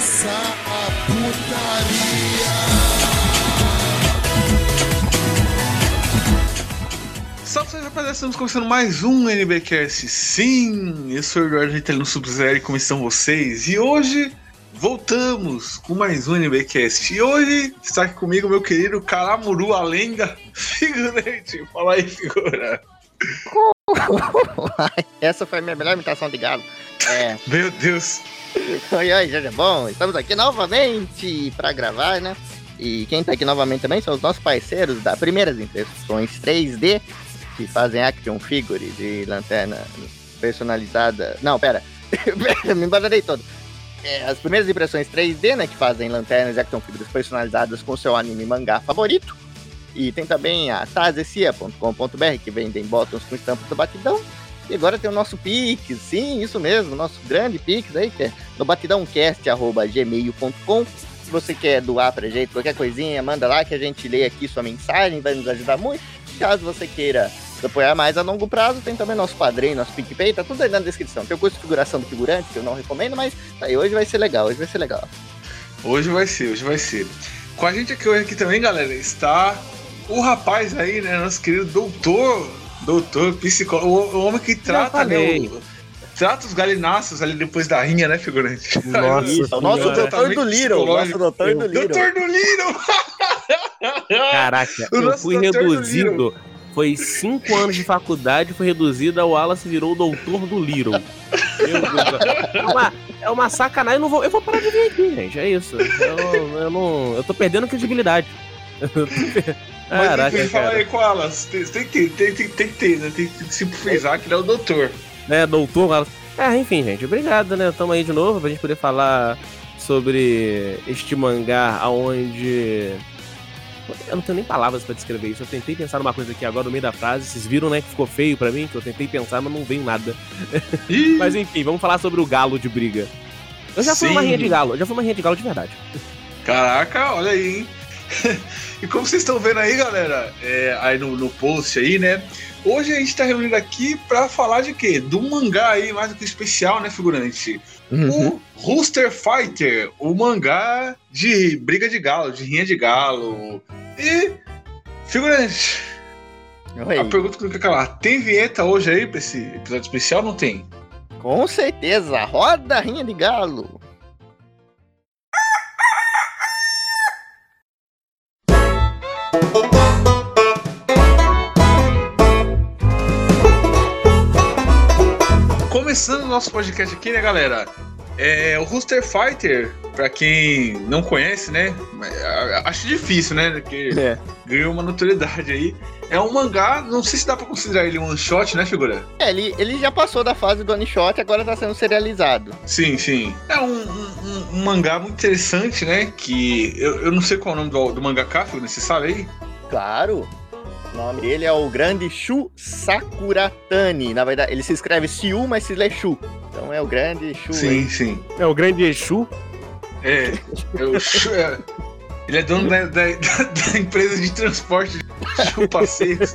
começar a putaria. Salve, rapaziada, estamos começando mais um NBcast. Sim, eu sou o Eduardo Ritalino Sub-Zero e como estão vocês? E hoje voltamos com mais um NBcast. E hoje está aqui comigo meu querido Caramuru Alenga, figurante. Fala aí, figura. Essa foi a minha melhor imitação de galo. É. Meu Deus. Oi, oi, gente, bom, estamos aqui novamente para gravar, né? E quem tá aqui novamente também são os nossos parceiros da Primeiras Impressões 3D, que fazem action figure de lanterna personalizada. Não, pera, me embaralhei todo. É, as primeiras impressões 3D, né, que fazem lanternas e action figures personalizadas com seu anime mangá favorito. E tem também a tazecia.com.br, que vendem botões com estampas do batidão. E agora tem o nosso Pix, sim, isso mesmo, nosso grande Pix aí, que é no batidãocast.gmail.com. Se você quer doar pra gente qualquer coisinha, manda lá que a gente lê aqui sua mensagem, vai nos ajudar muito. Caso você queira apoiar mais a longo prazo, tem também nosso padrinho, nosso PicPay, tá tudo aí na descrição. Tem o curso de figuração do figurante, que eu não recomendo, mas tá aí, hoje vai ser legal, hoje vai ser legal. Hoje vai ser, hoje vai ser. Com a gente aqui hoje aqui também, galera, está o rapaz aí, né, nosso querido doutor, doutor, psicólogo, o, o homem que trata, né, o- trata os galináceos ali depois da rinha, né, figurante? Nossa Isso, o nosso doutor do Little, nosso doutor do Little. Doutor do Little! Caraca, O eu fui reduzido. Foi cinco anos de faculdade, foi reduzido, a Wallace virou o doutor do Little. Deus. É uma, é uma sacanagem. Eu, não vou, eu vou parar de vir aqui, gente. É isso. Eu, eu não. Eu tô perdendo credibilidade. Mas Caraca, enfim, fala cara. aí com elas. Tem, tem que ter, tem, tem, tem que ter, né? Tem que se frisar que ele é o doutor. né, doutor Wallace. É, enfim, gente, obrigado, né? Tamo aí de novo pra gente poder falar sobre este mangá aonde. Eu não tenho nem palavras pra descrever isso. Eu tentei pensar numa coisa aqui agora no meio da frase. Vocês viram, né, que ficou feio pra mim? Que eu tentei pensar, mas não veio nada. Mas enfim, vamos falar sobre o galo de briga. Eu já fui Sim. uma rinha de galo, eu já fui uma rinha de galo de verdade. Caraca, olha aí, hein? E como vocês estão vendo aí, galera, é, aí no, no post aí, né? Hoje a gente tá reunido aqui pra falar de quê? Do mangá aí, mais do que especial, né, figurante? O Rooster Fighter, o mangá de briga de galo, de rinha de galo. E, figurante, Oi. a pergunta que eu quero calar, tem vinheta hoje aí pra esse episódio especial? Não tem? Com certeza, roda a rinha de galo. Começando o nosso podcast aqui, né, galera? É, o Rooster Fighter, pra quem não conhece, né? Acho difícil, né? Porque É. ganhou uma notoriedade aí. É um mangá, não sei se dá pra considerar ele um one shot, né, figura? É, ele, ele já passou da fase do one shot e agora tá sendo serializado. Sim, sim. É um, um- um- um mangá muito interessante, né? Que eu, eu não sei qual é o nome do, do mangaka, figura, você sabe aí? Claro. O nome dele é o grande Shu Sakuratani. Na verdade, ele se escreve Siu, mas se lê Shu. Então é o grande Shu. Sim, aí. sim. É o grande Exu. É. eu chu- é, ele é dono da, da- da- empresa de transporte de chupaceiros.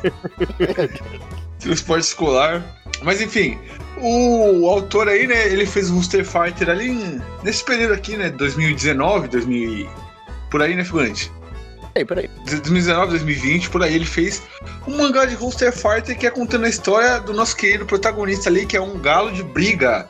transporte escolar. Mas enfim, o autor aí, né, ele fez o Rooster Fighter ali em- nesse período aqui, né, 2019, 2000 e- por aí, né, figurante? Aí, por aí. 2019, 2020, por aí ele fez um mangá de Rooster Fighter que é contando a história do nosso querido protagonista ali, que é um galo de briga.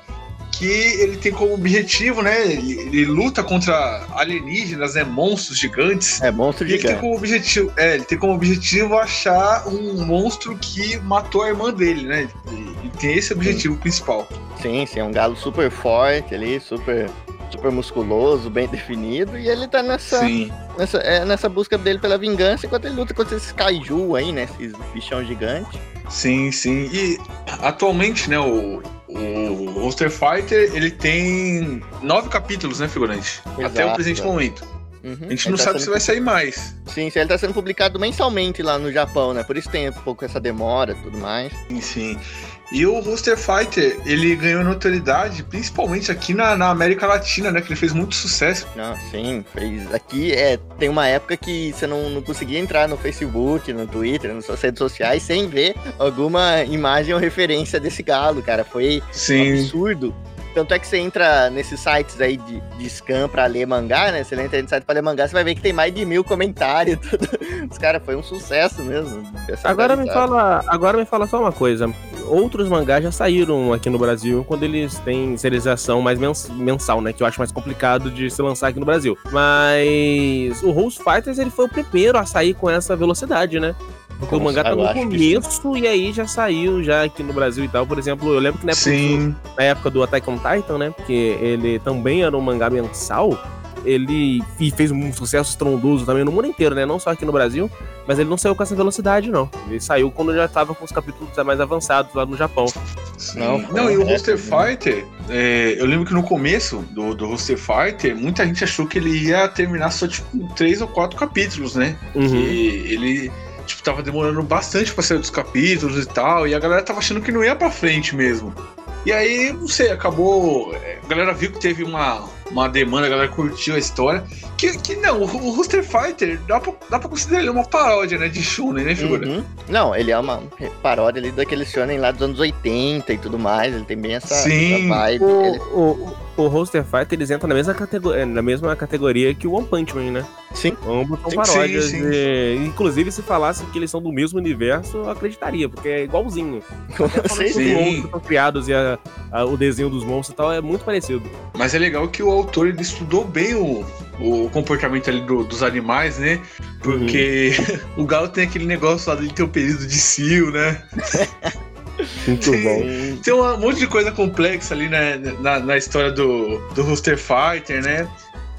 Que ele tem como objetivo, né? Ele, ele luta contra alienígenas, né? Monstros gigantes. É monstro E ele tem gigante. como objetivo, é, ele tem como objetivo achar um monstro que matou a irmã dele, né? Ele, ele tem esse objetivo principal. Sim, sim, é um galo super forte ali, super, super musculoso, bem definido. E ele tá nessa, Sim. nessa, é, nessa busca dele pela vingança enquanto ele luta contra esses kaiju aí, né? Esses bichão gigante. Sim, sim. E atualmente, né, o, o Monster Fighter, ele tem nove capítulos, né, figurante? Até o Exato, presente é. momento. Uhum. A gente Ele não tá sabe sendo se vai sair mais. Sim, sim, ele tá sendo publicado mensalmente lá no Japão, né? Por isso tem um pouco essa demora e tudo mais. Sim, sim. E o Rooster Fighter, ele ganhou notoriedade, principalmente aqui na, na América Latina, né? Que ele fez muito sucesso. Não, sim, fez. Aqui é, tem uma época que você não, não conseguia entrar no Facebook, no Twitter, nas suas redes sociais sem ver alguma imagem ou referência desse galo, cara. Foi Sim. absurdo. Tanto é que você entra nesses sites aí de, de scan pra ler mangá, né? Você entra nesse site pra ler mangá, você vai ver que tem mais de mil comentários. Tudo. Os caras, foi um sucesso mesmo. Agora me fala, agora me fala só uma coisa. Outros mangás já saíram aqui no Brasil quando eles têm serialização mais mens mensal, né? Que eu acho mais complicado de se lançar aqui no Brasil. Mas o Rose Fighters ele foi o primeiro a sair com essa velocidade, né? Porque o mangá tá no começo e aí já saiu já aqui no Brasil e tal. Por exemplo, eu lembro que na época, do, na época do Attack on Titan, né? Porque ele também era um mangá mensal ele fez um sucesso estrondoso também no mundo inteiro, né? Não só aqui no Brasil, mas ele não saiu com essa velocidade, não. Ele saiu quando já tava com os capítulos mais avançados lá no Japão. Não, não e o Roster Fighter, é, eu lembro que no começo do, do Roster Fighter, muita gente achou que ele ia terminar só tipo três ou quatro capítulos, né? Uhum. Que ele tava demorando bastante pra sair dos capítulos e tal, e a galera tava achando que não ia pra frente mesmo. E aí, não sei, acabou. É, a galera viu que teve uma, uma demanda, a galera curtiu a história. Que, que não, o, o Rooster Fighter dá pra, dá pra considerar ele uma paródia, né? De Shonen, né, figura? Uhum. Não, ele é uma paródia ali daquele Shonen lá dos anos 80 e tudo mais. Ele tem bem essa, Sim. essa vibe. O, ele... o, o Roster Fighter eles entram na mesma categoria, na mesma categoria que o One Punch Man, né? Sim. Ambos são paródias. Sim, sim. E, inclusive, se falasse que eles são do mesmo universo, eu acreditaria, porque é igualzinho. sim, sim. Os monstros são criados e a, a, o desenho dos monstros e tal é muito parecido. Mas é legal que o autor ele estudou bem o, o comportamento ali do, dos animais, né? Porque uhum. o galo tem aquele negócio lá dele ter o período de cio, né? Muito tem, bom. Tem um monte de coisa complexa ali né, na, na história do, do Rooster Fighter, né?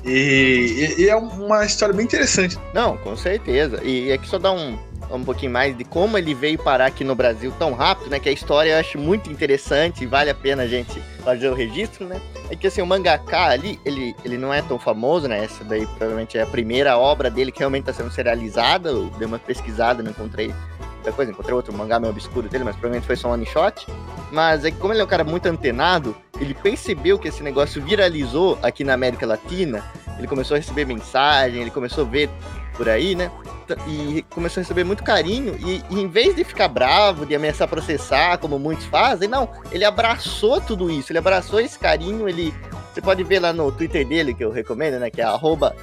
E, e, e, é uma história bem interessante. Não, com certeza. E aqui só dá um, um pouquinho mais de como ele veio parar aqui no Brasil tão rápido, né? Que a história eu acho muito interessante e vale a pena a gente fazer o registro, né? É que assim, o mangaka ali, ele, ele não é tão famoso, né? Essa daí provavelmente é a primeira obra dele que realmente está sendo serializada. Eu dei uma pesquisada, não encontrei outra coisa, encontrei outro mangá meio obscuro dele, mas provavelmente foi só um one shot. Mas é que como ele é um cara muito antenado, ele percebeu que esse negócio viralizou aqui na América Latina, ele começou a receber mensagem, ele começou a ver por aí, né? E começou a receber muito carinho. E, e, em vez de ficar bravo, de ameaçar processar, como muitos fazem, não. Ele abraçou tudo isso. Ele abraçou esse carinho. Ele. Você pode ver lá no Twitter dele, que eu recomendo, né? Que é arroba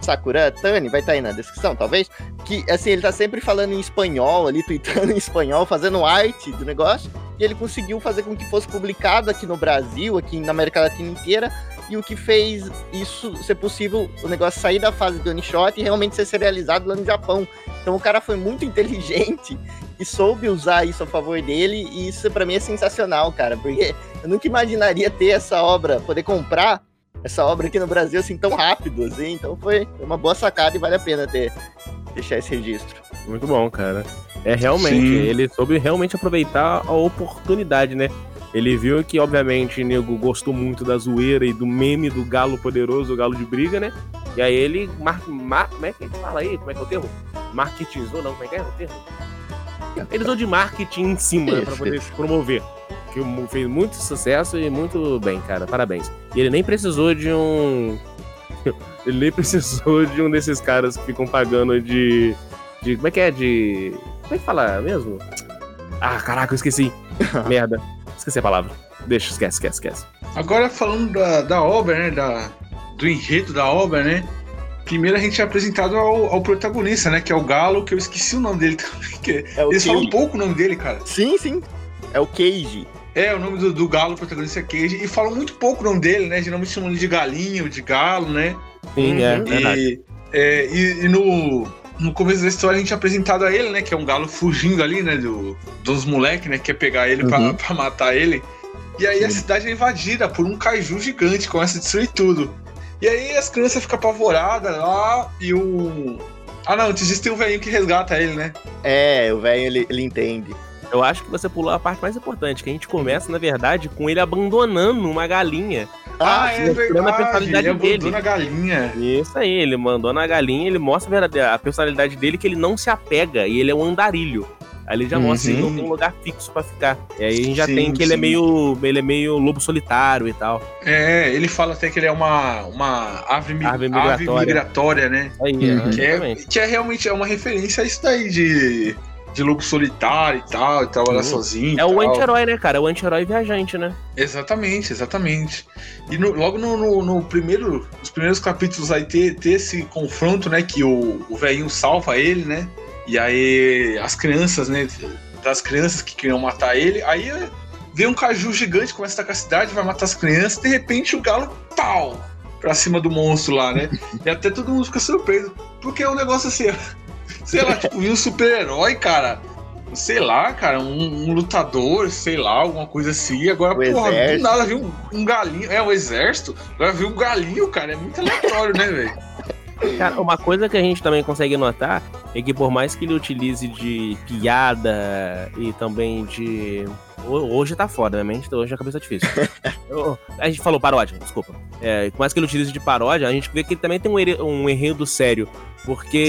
Sakura Tani, vai estar tá aí na descrição, talvez. Que, assim, ele tá sempre falando em espanhol ali, tweetando em espanhol, fazendo arte do negócio. E ele conseguiu fazer com que fosse publicado aqui no Brasil, aqui na América Latina inteira. E o que fez isso ser possível, o negócio sair da fase do one shot e realmente ser serializado lá no Japão. Então o cara foi muito inteligente e soube usar isso a favor dele. E isso para mim é sensacional, cara. Porque eu nunca imaginaria ter essa obra, poder comprar essa obra aqui no Brasil assim tão rápido, assim. Então foi uma boa sacada e vale a pena ter deixar esse registro. Muito bom, cara. É realmente, Sim. ele soube realmente aproveitar a oportunidade, né? Ele viu que, obviamente, o nego gostou muito da zoeira e do meme do galo poderoso, o galo de briga, né? E aí ele. Mar, mar, como é que ele fala aí? Como é que é o termo? Marketizou, não? Como é que é o termo? Ele usou de marketing em cima né, pra poder promover que fez muito sucesso e muito bem, cara. Parabéns. E ele nem precisou de um. ele nem precisou de um desses caras que ficam pagando de. de como é que é? De. Como é que fala mesmo? Ah, caraca, eu esqueci. Merda. Esqueci a palavra. Deixa, esquece, esquece, esquece. Agora falando da, da obra, né? Da, do enredo da obra, né? Primeiro a gente é apresentado ao, ao, protagonista, né? Que é o Galo, que eu esqueci o nome dele também. Que é eles falam um pouco o nome dele, cara. Sim, sim. É o Cage. É, o nome do, do galo, protagonista é Cage, e falam muito pouco o nome dele, né? Geralmente chamam ele de galinho, de galo, né? Sim, é, e, é, e, e, no, no começo da história a gente é apresentado a ele, né? Que é um galo fugindo ali, né? Do, dos moleques, né? Que quer pegar ele uhum. pra, pra matar ele. E aí Sim. a cidade é invadida por um kaiju gigante, começa a destruir tudo. E aí as crianças ficam apavoradas lá e o. Ah não, antes disso tem um velhinho que resgata ele, né? É, o velho ele, ele entende. Eu acho que você pulou a parte mais importante, que a gente começa, na verdade, com ele abandonando uma galinha. Ah, ah é verdade. A personalidade ele dele. abandona a galinha. Isso aí, ele mandou na galinha, ele mostra a, personalidade dele, que ele não se apega, e ele é um andarilho. Aí ele já uhum. mostra que ele não tem um lugar fixo para ficar. E aí a gente já sim, tem que sim. ele é meio. Ele é meio lobo solitário e tal. É, ele fala até que ele é uma, uma ave, ave, migratória. ave migratória, né? Aí, uhum. que, é, que é realmente é uma referência a isso daí de de lobo solitário e tal, e trabalhar Sim. sozinho. É o anti-herói, né, cara? É o anti-herói viajante, né? Exatamente, exatamente. E no- logo no, no- no primeiro, nos primeiros capítulos aí ter, ter esse confronto, né? Que o, o velhinho salva ele, né? E aí as crianças, né? Das crianças que queriam matar ele, aí vem um caju gigante, começa a atacar a cidade, vai matar as crianças, de repente o galo, pau! Pra cima do monstro lá, né? E até todo mundo fica surpreso. Porque é um negócio assim, sei lá, tipo, viu um super-herói, cara sei lá, cara, um, um lutador, sei lá, alguma coisa assim. Agora, O porra, do exército. nada viu um, um galinho. É, o exército. Agora viu um galinho, cara. É muito aleatório, né, velho? Cara, uma coisa que a gente também consegue notar é que por mais que ele utilize de piada e também de. Ho- Hoje tá foda, né? Mente- Hoje a cabeça é difícil. Eu- a gente falou paródia, desculpa. É, por mais que ele utilize de paródia, a gente vê que ele também tem um, um enredo sério. Porque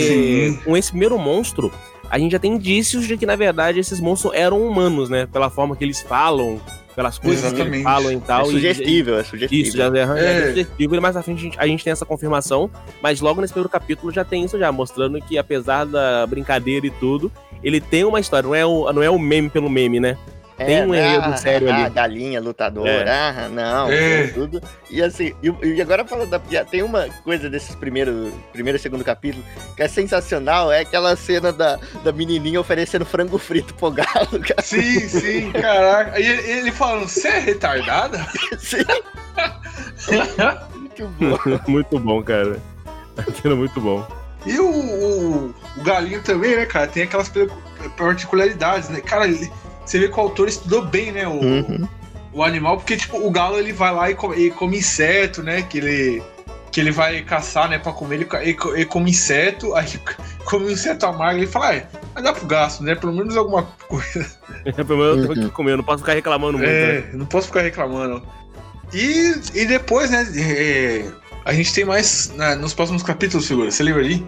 Sim. com esse primeiro monstro, a gente já tem indícios de que, na verdade, esses monstros eram humanos, né? Pela forma que eles falam, pelas coisas que Exatamente. eles falam e É tal. e- sugestível, é sugestível. isso, já é, já É. é sugestivo, e mais à frente a gente, a gente tem essa confirmação, mas logo nesse primeiro capítulo já tem isso já, mostrando que apesar da brincadeira e tudo, ele tem uma história, não é o, não é o meme pelo meme, né? Tem um né, enredo ah, sério ah, ali. galinha, lutador, É. ah, não, É. tudo. E assim, e, e agora falando da piada, tem uma coisa desses primeiros, primeiro e segundo capítulo que é sensacional, é aquela cena da, da menininha oferecendo frango frito pro galo, cara. Sim, sim, caraca. E ele, ele falando, você é retardada? Assim, muito bom. muito bom, cara. Aquilo é muito bom. E o, o, o galinho também, né, cara? Tem aquelas particularidades, né? Cara, ele- você vê que o autor estudou bem, né? O, Uhum. o animal, porque, tipo, o galo ele vai lá e come, e come inseto, né? Que ele, que ele vai caçar, né? Pra comer, ele, ele, co- ele come inseto, aí come um inseto amargo, ele fala, ah, vai dar pro gasto, né? Pelo menos alguma coisa. Pelo menos eu tenho Uhum. que comer, eu não posso ficar reclamando muito. né? É, não posso ficar reclamando. E, e depois, né? é, a gente tem mais né, nos próximos capítulos, figura. Você lembra ali?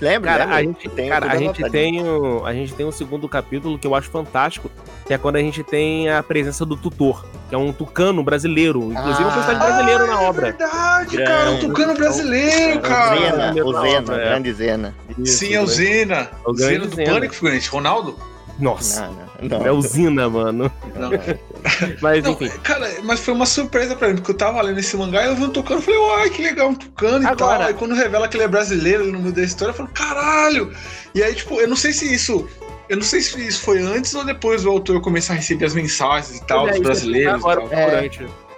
Lembra? Cara, lembra? a gente, Tem cara, a gente tem um, a gente tem um segundo capítulo que eu acho fantástico, que é quando a gente tem a presença do tutor, que é um tucano brasileiro, inclusive um Ah. personagem brasileiro na é obra. verdade, Grande. cara. Um tucano brasileiro, cara. Zena, o na Zena, obra, é. grande Zena. Sim, é o Zena. É o Zena do Zena. Pânico, figurante. Ronaldo? Nossa, Não, não, não. é o Zina, mano. Não. Mas Não, enfim. cara, mas foi uma surpresa pra mim, porque eu tava lendo esse mangá e eu vi um tucano e falei, uai, que legal, um tucano e Agora- tal. Aí quando revela que ele é brasileiro no meio da história, eu falo, caralho! E aí, tipo, eu não sei se isso. Eu não sei se isso foi antes ou depois do autor começar a receber as mensagens e tal, Olha, dos brasileiros e agora tal.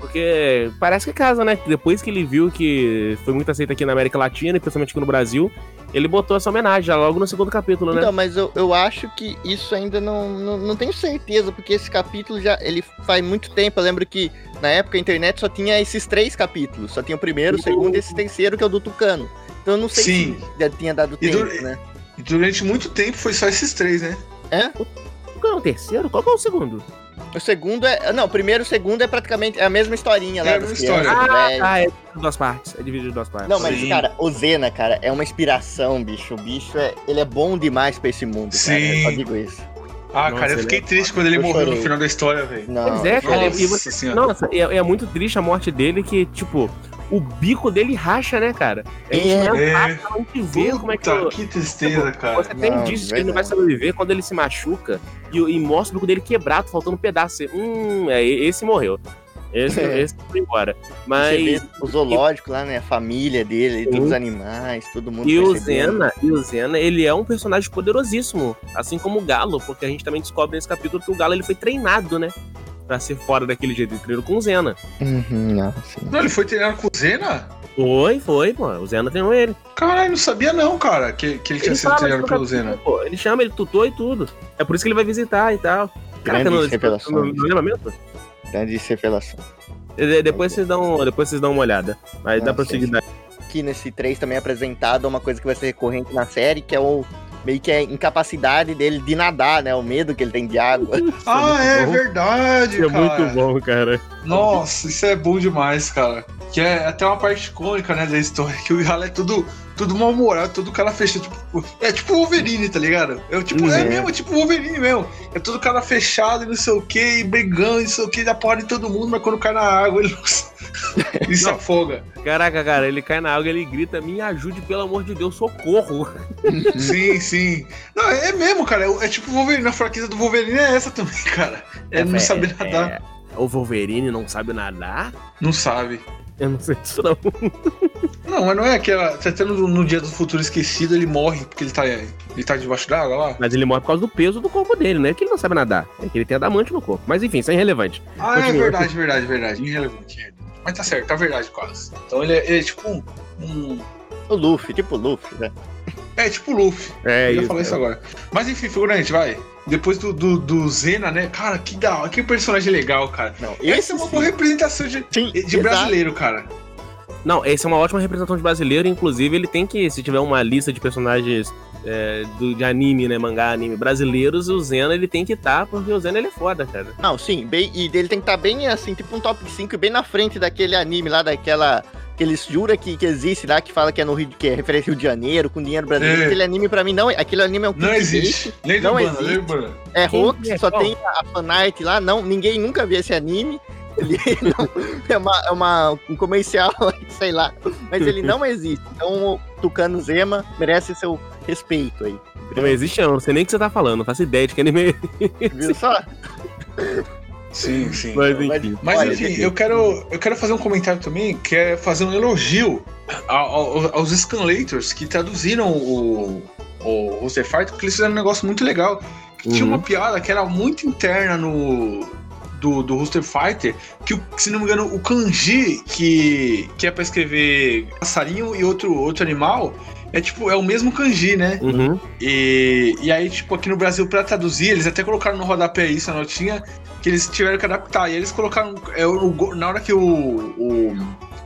Porque parece que casa, né? Depois que ele viu que foi muito aceito aqui na América Latina e principalmente aqui no Brasil, ele botou essa homenagem já logo no segundo capítulo, né? Então, mas eu, eu acho que isso ainda não, não, não tenho certeza, porque esse capítulo já ele faz muito tempo. Eu lembro que na época a internet só tinha esses três capítulos. Só tinha o primeiro, o segundo e esse terceiro, que é o do Tucano. Então eu não sei Sim. se já tinha dado E tempo, do- né? E durante muito tempo foi só esses três, né? Qual é o terceiro? Qual que é o segundo? O segundo é. Não, o primeiro e o segundo é praticamente a mesma historinha lá É a mesma história. crianças, Ah, velho. tá, é dividido em duas partes. É dividido em duas partes. Não, mas, Sim. cara, o Zena, cara, é uma inspiração, bicho. O bicho é. Ele é bom demais pra esse mundo, cara. Eu só Sim. digo isso. Ah, Nossa, cara, eu fiquei é triste quando ele Eu morreu no chorei. final da história, velho. Não. Pois é, cara. Nossa e você-. Nossa, é, é muito triste a morte dele, que, tipo, o bico dele racha, né, cara? A gente É. não É. vê como é que. Que tristeza, cara. Você tem indícios que ele não vai sobreviver quando ele se machuca e, e mostra o bico dele quebrado, faltando um pedaço. Hum, é, esse morreu. Esse, É. esse foi embora. Mas. o zoológico lá, né? A família dele, todos os animais, todo mundo. E o. Zena, e o Zena, ele é um personagem poderosíssimo, assim como o Galo, porque a gente também descobre nesse capítulo que o Galo ele foi treinado, né? Pra ser fora daquele jeito, ele treinou com o Zena. Uhum, não, sim. Não, ele foi treinar com o Zena? Foi, foi, pô. O Zena treinou ele. Caralho, não sabia não, cara, que, que ele tinha sido treinado pelo Zena. Pô, ele chama, ele tutor e tudo. É por isso que ele vai visitar e tal. Caraca, não, não, não lembra mesmo? Grande revelação. De- Depois vocês dão, depois vocês dão uma olhada. Mas dá Ah, pra sim, seguir. Aqui nesse 3 também é apresentado uma coisa que vai ser recorrente na série, que é o meio que a incapacidade dele de nadar, né? O medo que ele tem de água. Ah, é bom. verdade, Isso é cara. muito bom, cara. Nossa, isso é bom demais, cara. Que é até uma parte icônica, né, da história, que o Galo é tudo, todo mal-humorado, todo cara fechado. Tipo, é tipo o Wolverine, tá ligado? É, tipo, é Uhum. mesmo, tipo o Wolverine mesmo. É todo cara fechado e não sei o que, e brigando e não sei o que, dá porra em todo mundo, mas quando cai na água ele, ele se afoga. Caraca, cara, ele cai na água, ele grita, me ajude, pelo amor de Deus, socorro. Sim, sim. Não, é mesmo, cara. É, é tipo o Wolverine. A fraqueza do Wolverine é essa também, cara. É, não saber nadar. é, o Wolverine não sabe nadar? Não sabe. Eu não sei disso não. Não, mas não é aquela. Tá tendo no, no Dia do Futuro Esquecido, ele morre porque ele tá, ele tá debaixo d'água lá. Mas ele morre por causa do peso do corpo dele, não é que ele não sabe nadar. É que ele tem adamante no corpo. Mas enfim, isso é irrelevante. Ah, é Continua. verdade, verdade, verdade. Irrelevante. Mas tá certo, tá verdade quase. Então ele é, ele é tipo um, um- O Luffy, tipo o Luffy, né? É tipo o Luffy. É Eu ia isso. falar isso agora. Mas enfim, figurante, vai. Depois do, do, do Zena, né? Cara, que da hora, que personagem legal, cara. Não, Essa esse é uma sim. boa representação de, Sim, de brasileiro, cara. Não, esse é uma ótima representação de brasileiro. Inclusive, ele tem que, se tiver uma lista de personagens é, do, de anime, né? Mangá, anime brasileiros, o Zena ele tem que estar, porque o Zena ele é foda, cara. Não, sim, bem, e ele tem que estar bem assim, tipo um top 5, bem na frente daquele anime lá, daquela. Que eles juram que, que existe lá, que fala que é no Rio, que é referência ao Rio de Janeiro, com dinheiro brasileiro. É. Aquele anime pra mim não é. Aquele anime é um Não existe. Lei não existe. lei urbana. É hoax, é? só tem a fanart lá, não, ninguém nunca viu esse anime. Ele não- é, uma, é uma- um comercial, sei lá, mas ele não existe. Então o Tucano Zema merece seu respeito aí. Não existe, não. Não sei nem o que você tá falando. Não faço ideia de que anime é. Viu só? Sim, sim. Mas enfim. Mas enfim, gente. eu quero, eu quero fazer um comentário também, que é fazer um elogio ao- ao- aos Scanlators que traduziram o, o Roster Fighter, porque eles fizeram um negócio muito legal. Tinha Uhum. uma piada que era muito interna no. Do, do Rooster Fighter, que, se não me engano, o kanji que, que é pra escrever passarinho e outro, outro animal é tipo, é o mesmo kanji, né? Uhum. E, e aí, tipo, aqui no Brasil, pra traduzir, eles até colocaram no rodapé isso, a notinha, que eles tiveram que adaptar. E eles colocaram. É, o, na hora que o, o-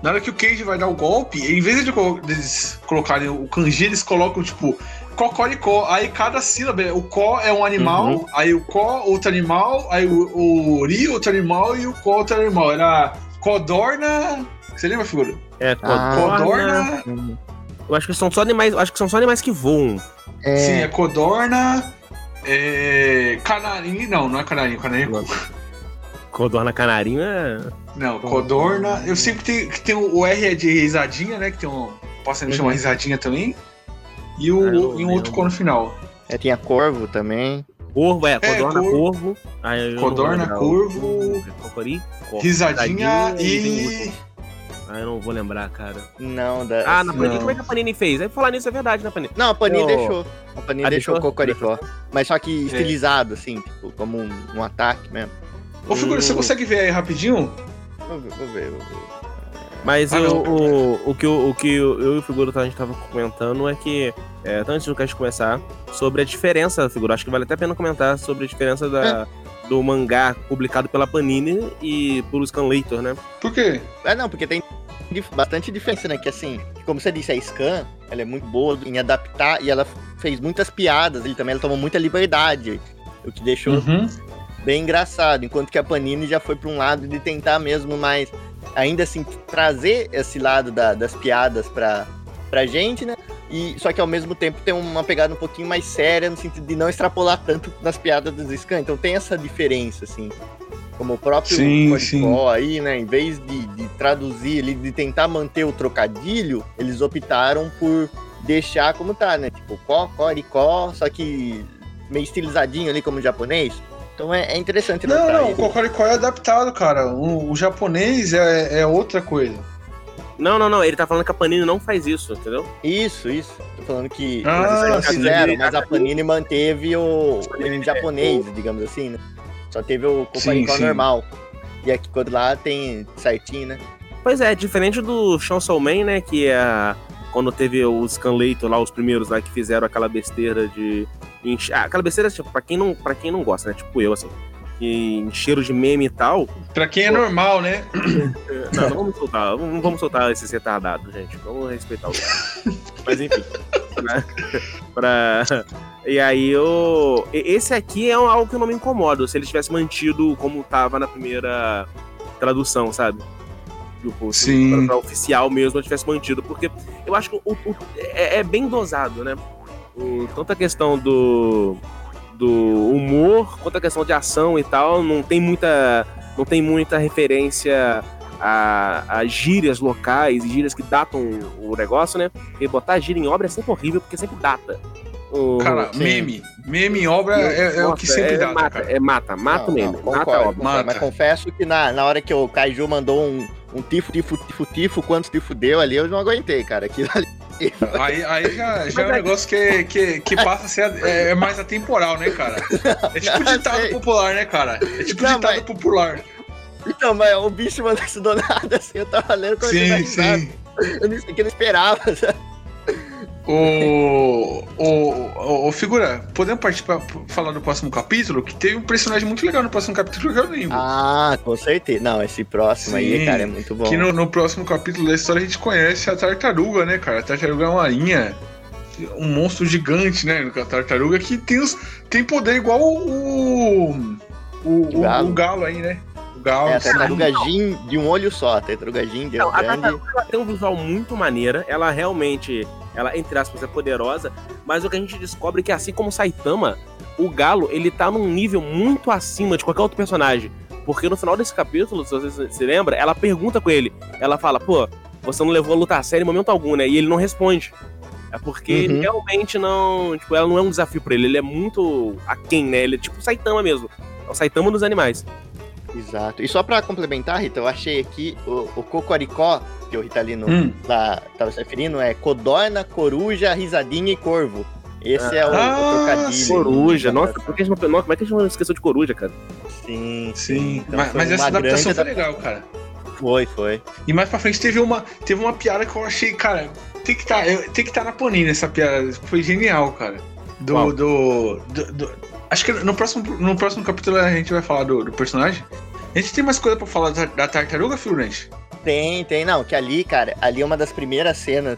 Na hora que o Cage vai dar o golpe, em vez de deles colocarem o kanji, eles colocam, tipo, cocoricó. Aí cada sílaba, é- o có é um animal, Uhum. aí o có, outro animal, aí o, o ri, outro animal, e o có, outro animal. Era codorna. Você lembra, figura? É, Ah. codorna. Codorna. Eu acho que são só animais. Acho que são só animais que voam. É, Sim, é codorna. É. Canarinho. Não, não é canarinho. Canarinho é Codorna canarinho é. Não, codorna. Eu que tem, que tem o, R é de risadinha, né? Que tem um. Posso Uhum. chamar risadinha também. E, o, Ah, e um outro lembro. cor no final. é, tinha Corvo também. Corvo, é, codorna, corvo. Ah, vou Codorna, lembrar. corvo. Cocori, corvo. Risadinha e. outro. Ah, eu não vou lembrar, cara. Não, da. Ah, na Panini, Não. como é que a Panini fez? Aí falar nisso é verdade, né, Panini? Não, a Panini Eu- deixou. A Panini Ah, deixou o deixou? Cocoricó. Mas só que estilizado, assim, tipo, como um, um ataque mesmo. Ô, figura, você Hum. consegue ver aí rapidinho? Vou ver, vou ver. Vou ver. Mas Ah, eu- o, o que, eu- o que eu eu e o Figuro tá, a gente tava comentando é que, é, antes do cast começar, sobre a diferença, Figuro, acho que vale até a pena comentar sobre a diferença da, do mangá publicado pela Panini e pelo Scanlator, né? Por quê? É, não, porque tem bastante diferença, né? Que assim, como você disse, a Scan, ela é muito boa em adaptar e ela fez muitas piadas. Ele também ela tomou muita liberdade, o que deixou Uhum. bem engraçado. Enquanto que a Panini já foi para um lado de tentar mesmo mais, ainda assim, trazer esse lado da- das piadas pra, pra gente, né? E, só que ao mesmo tempo tem uma pegada um pouquinho mais séria, no sentido de não extrapolar tanto nas piadas dos Scan. Então tem essa diferença, assim. Como o próprio Sim, Coricó aí, né? Em vez de, de traduzir, de tentar manter o trocadilho, eles optaram por deixar como tá, né? Tipo, có, coricó, só que meio estilizadinho ali como japonês. Então é, é interessante Não, não, o isso. Cocoricó é adaptado, cara. O, o japonês é, é outra coisa. Não, não, não, ele tá falando que a Panini não faz isso, entendeu? Isso, isso. Tô falando que Ah, eles sim. fizeram, mas a Panini manteve o, o japonês, digamos assim, né? Só teve o Cocoricó normal. E aqui quando lá tem certinho, né? Pois é, diferente do Chainsaw Man, né, que é quando teve os Scanlator lá, os primeiros lá que fizeram aquela besteira de ah, aquela besteira tipo, para quem não, para quem não gosta, né, tipo eu assim, que encheram de meme e tal. Pra quem é normal, né? Não, não vamos soltar, não vamos soltar esses retardados, gente. Vamos respeitar o. Mas enfim. Pra, pra- E aí eu. Esse aqui é algo que eu não me incomodo. Se ele tivesse mantido como tava na primeira tradução, sabe? Tipo, se Sim. pra, pra oficial mesmo, eu tivesse mantido. Porque eu acho que o, o- é, é bem dosado, né? O- tanto a questão do, do humor quanto a questão de ação e tal, não tem muita, não tem muita referência a, a gírias locais e gírias que datam o negócio, né? Porque botar gíria em obra é sempre horrível, porque sempre data. O- Cara, sim. meme. Meme em obra é, é o que sempre é dá, mata, cara. É mata, mata Não, mesmo. não, mata a concordo, obra. concordo, Mata. Mas confesso que na, na hora que o Kaiju mandou um, um tifo, tifo, tifo, tifo, quantos tifo deu ali, eu não aguentei, cara. Aquilo ali. Aí, aí já, já é um negócio que, que, que passa a ser é, é mais atemporal, né, cara? É tipo ditado popular, né, cara? É tipo Não, ditado mas- popular. Então, mas o bicho mandou isso do nada, assim, eu tava lendo quando Sim, sim. Eu não sei o que eu não esperava, sabe? O, o, o, o Figura, podemos partir pra falar do próximo capítulo? Que teve um personagem muito legal no próximo capítulo que eu lembro. Ah, com certeza. Não, esse próximo aí, Sim, cara, é muito bom. Que no, no próximo capítulo da história a gente conhece a tartaruga, né, cara? A tartaruga é uma marinha. Um monstro gigante, né? A tartaruga que tem, os, tem poder igual o. O, o, o Galo. galo. aí, né? O galo. É a tartaruga Jin de um olho só, a tartaruga Jin de a grande. tartaruga ela tem um visual muito maneira. Ela realmente, ela, entre aspas, é poderosa. Mas o que a gente descobre é que, assim como o Saitama, o Galo, ele tá num nível muito acima de qualquer outro personagem. Porque no final desse capítulo, se você se lembra, ela pergunta com ele. Ela fala, pô, você não levou a luta a sério em momento algum, né? E ele não responde. É porque Uhum. ele realmente não. Tipo, ela não é um desafio pra ele. Ele é muito aquém, né? Ele é tipo o Saitama mesmo. É o Saitama dos animais. Exato. E só pra complementar, Rita, eu achei aqui o, o Cocoricó, que o Ritalino Hum. lá tava se referindo, é codorna, coruja, risadinha e corvo. Esse é o, Ah, o trocadilho. sim. Coruja. Nossa, por que a gente não, como é que a gente não esqueceu de coruja, cara? Sim, Sim, Então mas, mas essa adaptação grande foi legal, cara. Foi, foi. E mais pra frente teve uma, teve uma piada que eu achei, cara, tem que tá, eu- tem que estar na Panini essa piada. Foi genial, cara. Do. Do, do- do- acho que no próximo, no próximo capítulo a gente vai falar do, do personagem. A gente tem mais coisa pra falar da, da tartaruga, Fluminense? Tem, tem, não, que ali, cara, ali é uma das primeiras cenas.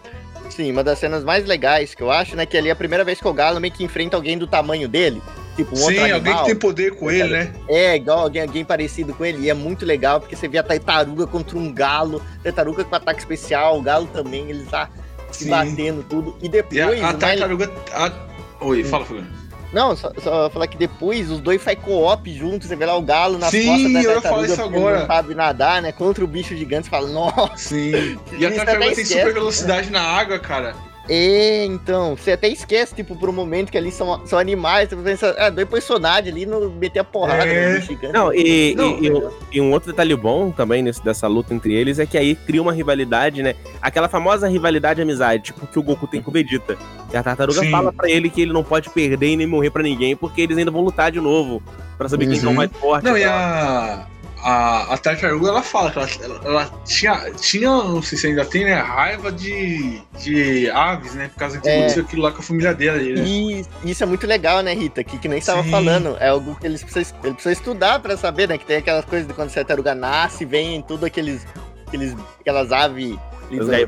Sim, uma das cenas mais legais que eu acho, né? Que ali é a primeira vez que o Galo meio que enfrenta alguém do tamanho dele. Tipo, um Sim, outro alguém animal. que tem poder com ele, né? É, igual alguém, alguém parecido com ele. E é muito legal, porque você vê a tartaruga contra um galo, tartaruga com ataque especial, o galo também, ele tá se Sim. batendo tudo. E depois. E a, a o mais- tartaruga. a- Oi, fala, Fluminense. Não, só, só falar que depois os dois fazem co-op juntos, você vê lá o galo nas Sim, costas da eu tartaruga, isso agora. não sabe nadar, né? Contra o bicho gigante, você fala, nossa. Sim. E a tartaruga tem esquece, super velocidade na água, cara. É, então, você até esquece, tipo, por um momento que ali são, são animais, você pensa, ah, dois personagens ali, não meter a porrada É. no bicho gigante. Não, e, Não, e- e um- e um outro detalhe bom também nesse, dessa luta entre eles é que aí cria uma rivalidade, né? Aquela famosa rivalidade e amizade, tipo que o Goku tem com o Vegeta. Que a tartaruga Sim. fala pra ele que ele não pode perder e nem morrer pra ninguém, porque eles ainda vão lutar de novo. Pra saber quem que é o Uhum. mais forte. Não, e a, a, a tartaruga, ela fala que ela, ela, ela tinha, tinha, não sei se ainda tem, né, raiva de, de aves, né, por causa que É. aconteceu aquilo lá com a família dela. Né? E isso é muito legal, né, Rita? Que, que nem estava falando. É algo que eles precisam, ele precisa estudar pra saber, né? Que tem aquelas coisas de quando a tartaruga nasce, vem tudo aqueles, aqueles aquelas aves. ali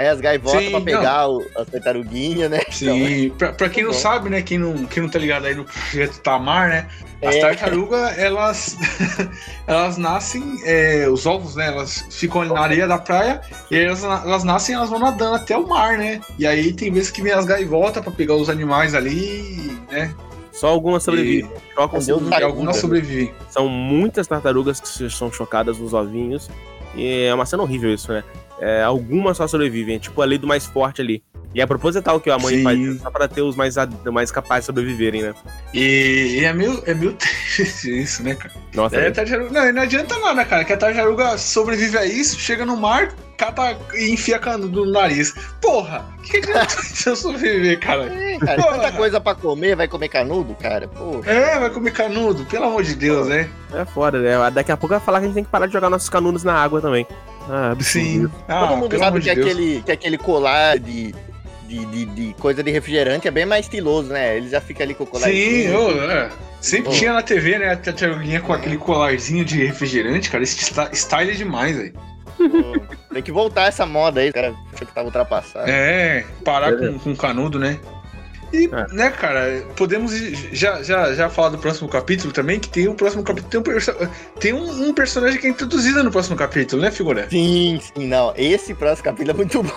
É, as gaivotas Sim, pra pegar o, as tartaruguinhas, né? Sim, pra, pra quem não Bom. sabe, né, quem não, quem não tá ligado aí no projeto Tamar, né, as É. tartarugas, elas, elas nascem, é, os ovos, né, elas ficam ali na areia da praia, e aí elas, elas nascem e elas vão nadando até o mar, né, e aí tem vezes que vem as gaivotas pra pegar os animais ali, né, Só algumas sobrevivem. Chocam Deus e algumas sobrevivem. São muitas tartarugas que se- são chocadas nos ovinhos. E é uma cena horrível isso, né? É, algumas só sobrevivem, tipo a lei do mais forte ali. E é proposital que a mãe Sim. faz isso, só pra ter os mais, mais capazes de sobreviverem, né? E, e é meio, é meio triste isso, né, cara? Nossa, É, é, tartaruga, não, e não adianta nada, cara, que a tartaruga sobrevive a isso, chega no mar, cata e enfia canudo no nariz. Porra, o que, que adianta eu sobreviver, cara? É, cara, Porra. tanta coisa pra comer, vai comer canudo, cara? Pô. É, vai comer canudo, pelo amor de Deus, né? é foda, né? Daqui a pouco vai falar que a gente tem que parar de jogar nossos canudos na água também. Ah, absurdo. Sim. Ah, Todo mundo sabe que, de Deus. aquele, que aquele colar de, de, de, de coisa de refrigerante é bem mais estiloso, né? Ele já fica ali com o colar. Sim, ô, é. Sempre Ô. tinha na TV, né? A tartaruguinha com aquele colarzinho de refrigerante, cara. Esse style é demais, velho. Tem que voltar essa moda aí, o cara achou que tava ultrapassado. É, parar É. com, com canudo, né? E, É. né, cara, podemos já, já, já falar do próximo capítulo também, que tem o próximo capítulo. Tem, um, tem um, um personagem que é introduzido no próximo capítulo, né, figura? Sim, sim, não. Esse próximo capítulo é muito bom.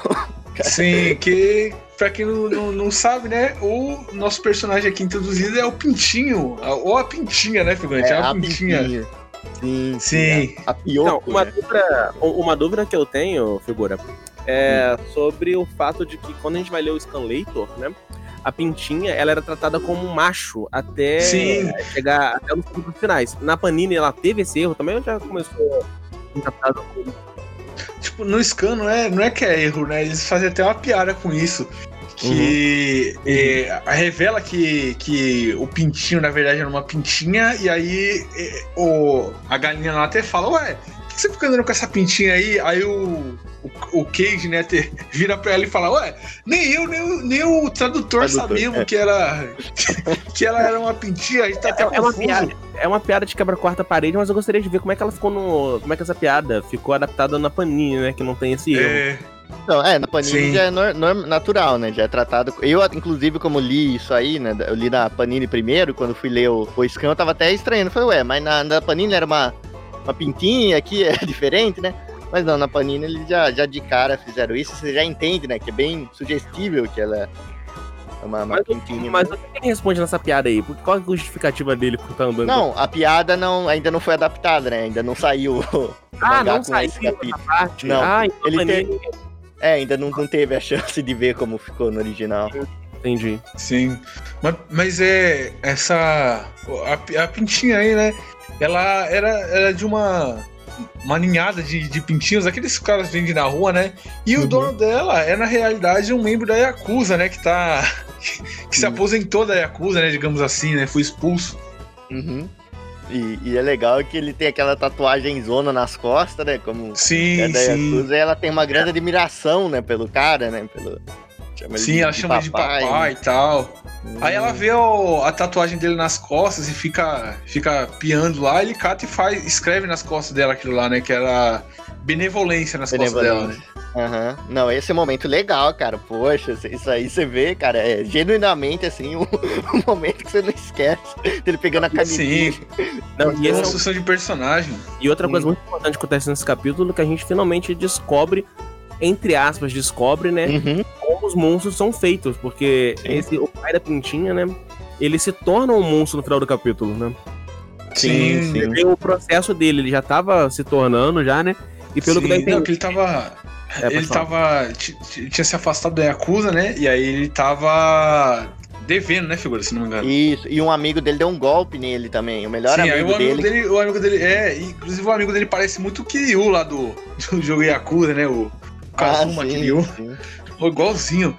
cara. Sim, que pra quem não, não, não sabe, né? O nosso personagem aqui introduzido é o Pintinho. a- Ou a Pintinha, né, figurante? É, a, Pintinha. Pintinha. Sim, Sim. A, a Não, Pioco, uma né? dúvida, uma dúvida que eu tenho, figura, é sobre o fato de que quando a gente vai ler o Scanlator, né? A Pintinha, ela era tratada como um macho até Sim. chegar até os capítulos finais. Na Panini, ela teve esse erro também, ou já começou a tratada como... Tipo, no Scan não é, não é que é erro, né? Eles fazem até uma piada com isso. Que é, revela que, que o pintinho, na verdade, era uma pintinha, e aí é, o, a galinha lá até fala, ué, por que você fica andando com essa pintinha aí? Aí o, o, o Cage, né, te- vira pra ela e fala, ué, nem eu, nem, o- nem o tradutor, Tradutor, sabíamos é. que, era, que ela era uma pintinha, a gente tá até É, é uma confuso. piada, é uma piada de quebra a quarta parede, mas eu gostaria de ver como é que ela ficou no. Como é que essa piada ficou adaptada na Panini, né? Que não tem esse erro. É, Não, é, na Panini Sim. já é nor- natural, né? Já é tratado. Eu, inclusive, como li isso aí, né? Eu li na Panini primeiro, quando fui ler o, o Scan, eu tava até estranhando. Falei, ué, mas na, na Panini era uma, uma pintinha, aqui é diferente, né? Mas não, na Panini eles já, já de cara fizeram isso, você já entende, né? Que é bem sugestível que ela é uma, uma Mas, pintinha. mas né? o que ele responde nessa piada aí? Porque Qual é a justificativa dele por estar andando? Não, a piada não, ainda não foi adaptada, né? Ainda não saiu o ah, não com saiu esse capítulo. parte. Não, ah, então ele Panini... É, ainda não, não teve a chance de ver como ficou no original. Entendi. Sim. Mas, mas é. Essa. A, a pintinha aí, né? Ela era, era de uma. Uma ninhada de, de pintinhos, aqueles caras vendem na rua, né? E o Uhum. dono dela é, na realidade, um membro da Yakuza, né? Que tá. Que se Uhum. aposentou da Yakuza, né? Digamos assim, né? Foi expulso. Uhum. E, e é legal que ele tem aquela tatuagem zona nas costas, né? Como Sim, é da sim. Yakuza, e ela tem uma grande admiração, né, pelo cara, né? Pelo, Sim, ela chama ele de papai e tal. Aí ela vê o- a tatuagem dele nas costas e fica, fica piando lá, ele cata e faz, escreve nas costas dela aquilo lá, né? Que era benevolência nas costas dela, né? Aham. Não, esse é um momento legal, cara. Poxa, isso aí você vê, cara, é genuinamente assim, um, um momento que você não esquece dele pegando a canetinha. Sim, Não, e, esse é um- construção de personagem. e outra coisa Hum. muito importante que acontece nesse capítulo é que a gente finalmente descobre, entre aspas, descobre, né? Uhum. Os monstros são feitos, porque Sim. esse, o pai da Pintinha, né? Ele se torna um monstro no final do capítulo, né? Sim, Sim, sim. Tem o processo dele, ele já tava se tornando já, né? E pelo que Sim, dá a não, entender- que ele tava. É, ele falar. tava. Tinha se afastado da Yakuza, né? E aí ele tava devendo, né, figura, se não me engano. Isso, e um amigo dele deu um golpe nele também. O melhor Sim, aí amigo o amigo dele. dele, o amigo dele, é, inclusive o amigo dele parece muito o Kiryu lá do, do jogo Yakuza, né? O Kazuma Ah, sim, Kiryu. sim. Pô, igualzinho.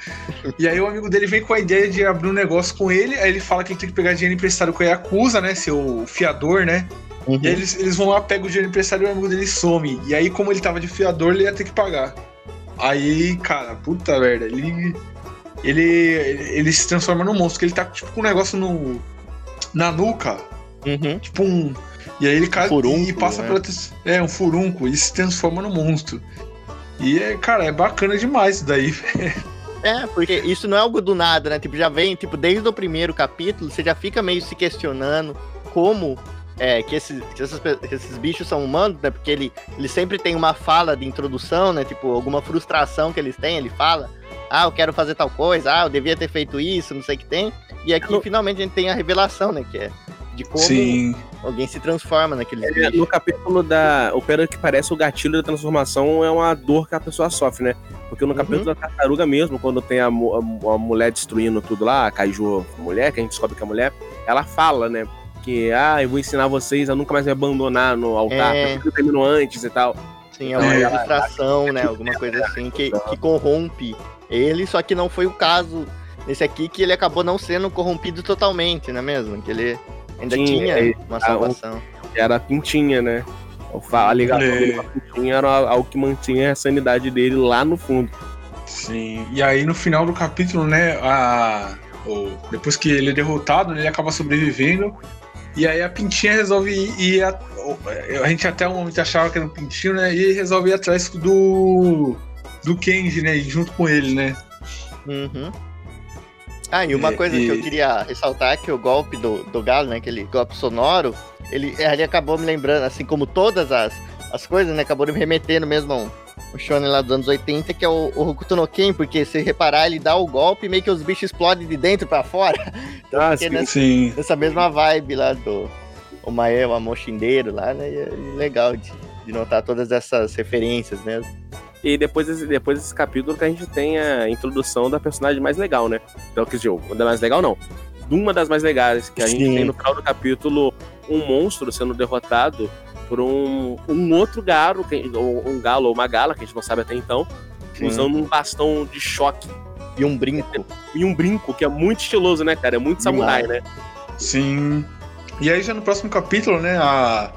E aí o amigo dele vem com a ideia de abrir um negócio com ele, aí ele fala que ele tem que pegar dinheiro emprestado com a Yakuza, né? Seu fiador, né? Uhum. E aí eles, eles vão lá, pegam o dinheiro emprestado e o amigo dele some. E aí, como ele tava de fiador, ele ia ter que pagar. Aí, cara, puta merda, ele. Ele, ele se transforma num monstro, que ele tá tipo com um negócio no. Na nuca, Uhum. tipo um. E aí ele cai e Furúnculo, passa né? pela. É, um furúnculo, e se transforma no monstro. E é, cara, é bacana demais isso daí. É, porque isso não é algo do nada, né? Tipo, já vem, tipo, desde o primeiro capítulo, você já fica meio se questionando como é, que, esses, que, essas pe- que esses bichos são humanos, né? Porque ele, ele sempre tem uma fala de introdução, né? Tipo, alguma frustração que eles têm, ele fala, ah, eu quero fazer tal coisa, ah, eu devia ter feito isso, não sei o que tem. E aqui, No- finalmente, a gente tem a revelação, né? Que é de como Sim. alguém se transforma naqueles É. No capítulo da. O pelo que parece o gatilho da transformação é uma dor que a pessoa sofre, né? Porque no Uhum. capítulo da tartaruga mesmo, quando tem a, a- a mulher destruindo tudo lá, a Kaiju mulher, que a gente descobre que é mulher, ela fala, né? Que, ah, eu vou ensinar vocês a nunca mais me abandonar no altar, É. porque tudo terminou antes e tal. Sim, é uma É. frustração, né? Alguma coisa assim que, que corrompe ele, só que não foi o caso nesse aqui, que ele acabou não sendo corrompido totalmente, não é mesmo? Que ele ainda Sim, tinha é, uma salvação. Era a pintinha, né? A ligação É. dele com a pintinha era algo que mantinha a sanidade dele lá no fundo. Sim. E aí no final do capítulo, né, a, o- depois que ele é derrotado, né, ele acaba sobrevivendo. E aí a Pintinha resolve ir, ir a, o- a gente até um momento achava que era um Pintinho, né? E resolve ir atrás do do Kenji, né? Junto com ele, né? Uhum. Ah, e uma É, coisa que eu e- queria ressaltar é que o golpe do, do galo, né? Aquele golpe sonoro, ele, ele acabou me lembrando, assim como todas as, as coisas, né? Acabou me remetendo mesmo a um, o shonen lá dos anos 80, que é o, o Hokuto no Ken, porque se reparar, ele dá o golpe e meio que os bichos explodem de dentro pra fora. Então, Ah, sim. nessa, Sim. nessa mesma vibe lá do o Mae, o Amoshindeiro lá, né? E é legal de, de notar todas essas referências mesmo. E depois, desse- depois desse capítulo que a gente tem a introdução da personagem mais legal, né? Então, quer dizer, uma da mais legal não. Uma das mais legais, que a gente Sim. tem no final do capítulo um monstro sendo derrotado por um, um outro galo, um galo ou uma gala, que a gente não sabe até então, Sim. usando um bastão de choque E um brinco. e um brinco, que é muito estiloso, né, cara? É muito samurai, né? Sim. E aí já no próximo capítulo, né, a,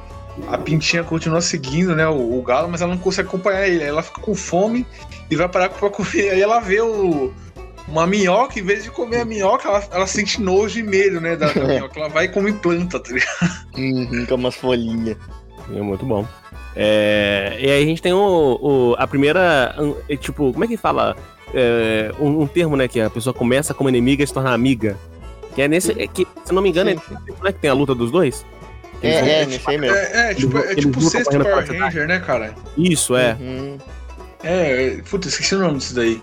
a Pintinha continua seguindo, né, o, o galo, mas ela não consegue acompanhar ele. Aí ela fica com fome e vai parar pra comer. Aí ela vê o, uma minhoca, em vez de comer a minhoca, ela, ela sente nojo e medo, né, da, da minhoca. Ela vai e come planta, tá ligado? Uhum, com umas folhinhas. É muito bom. É, e aí a gente tem o, o- a primeira. é, Tipo, como é que fala? É, um, um termo, né? Que a pessoa começa como inimiga e se torna amiga. Que é nesse. é que, se eu não me engano, Sim, é, é que tem a luta dos dois? É, é, nesse aí mesmo. É, é, tipo, é tipo o sexto Power Ranger, né, cara? Isso, é. Uhum. É, é, puta, esqueci o nome disso daí.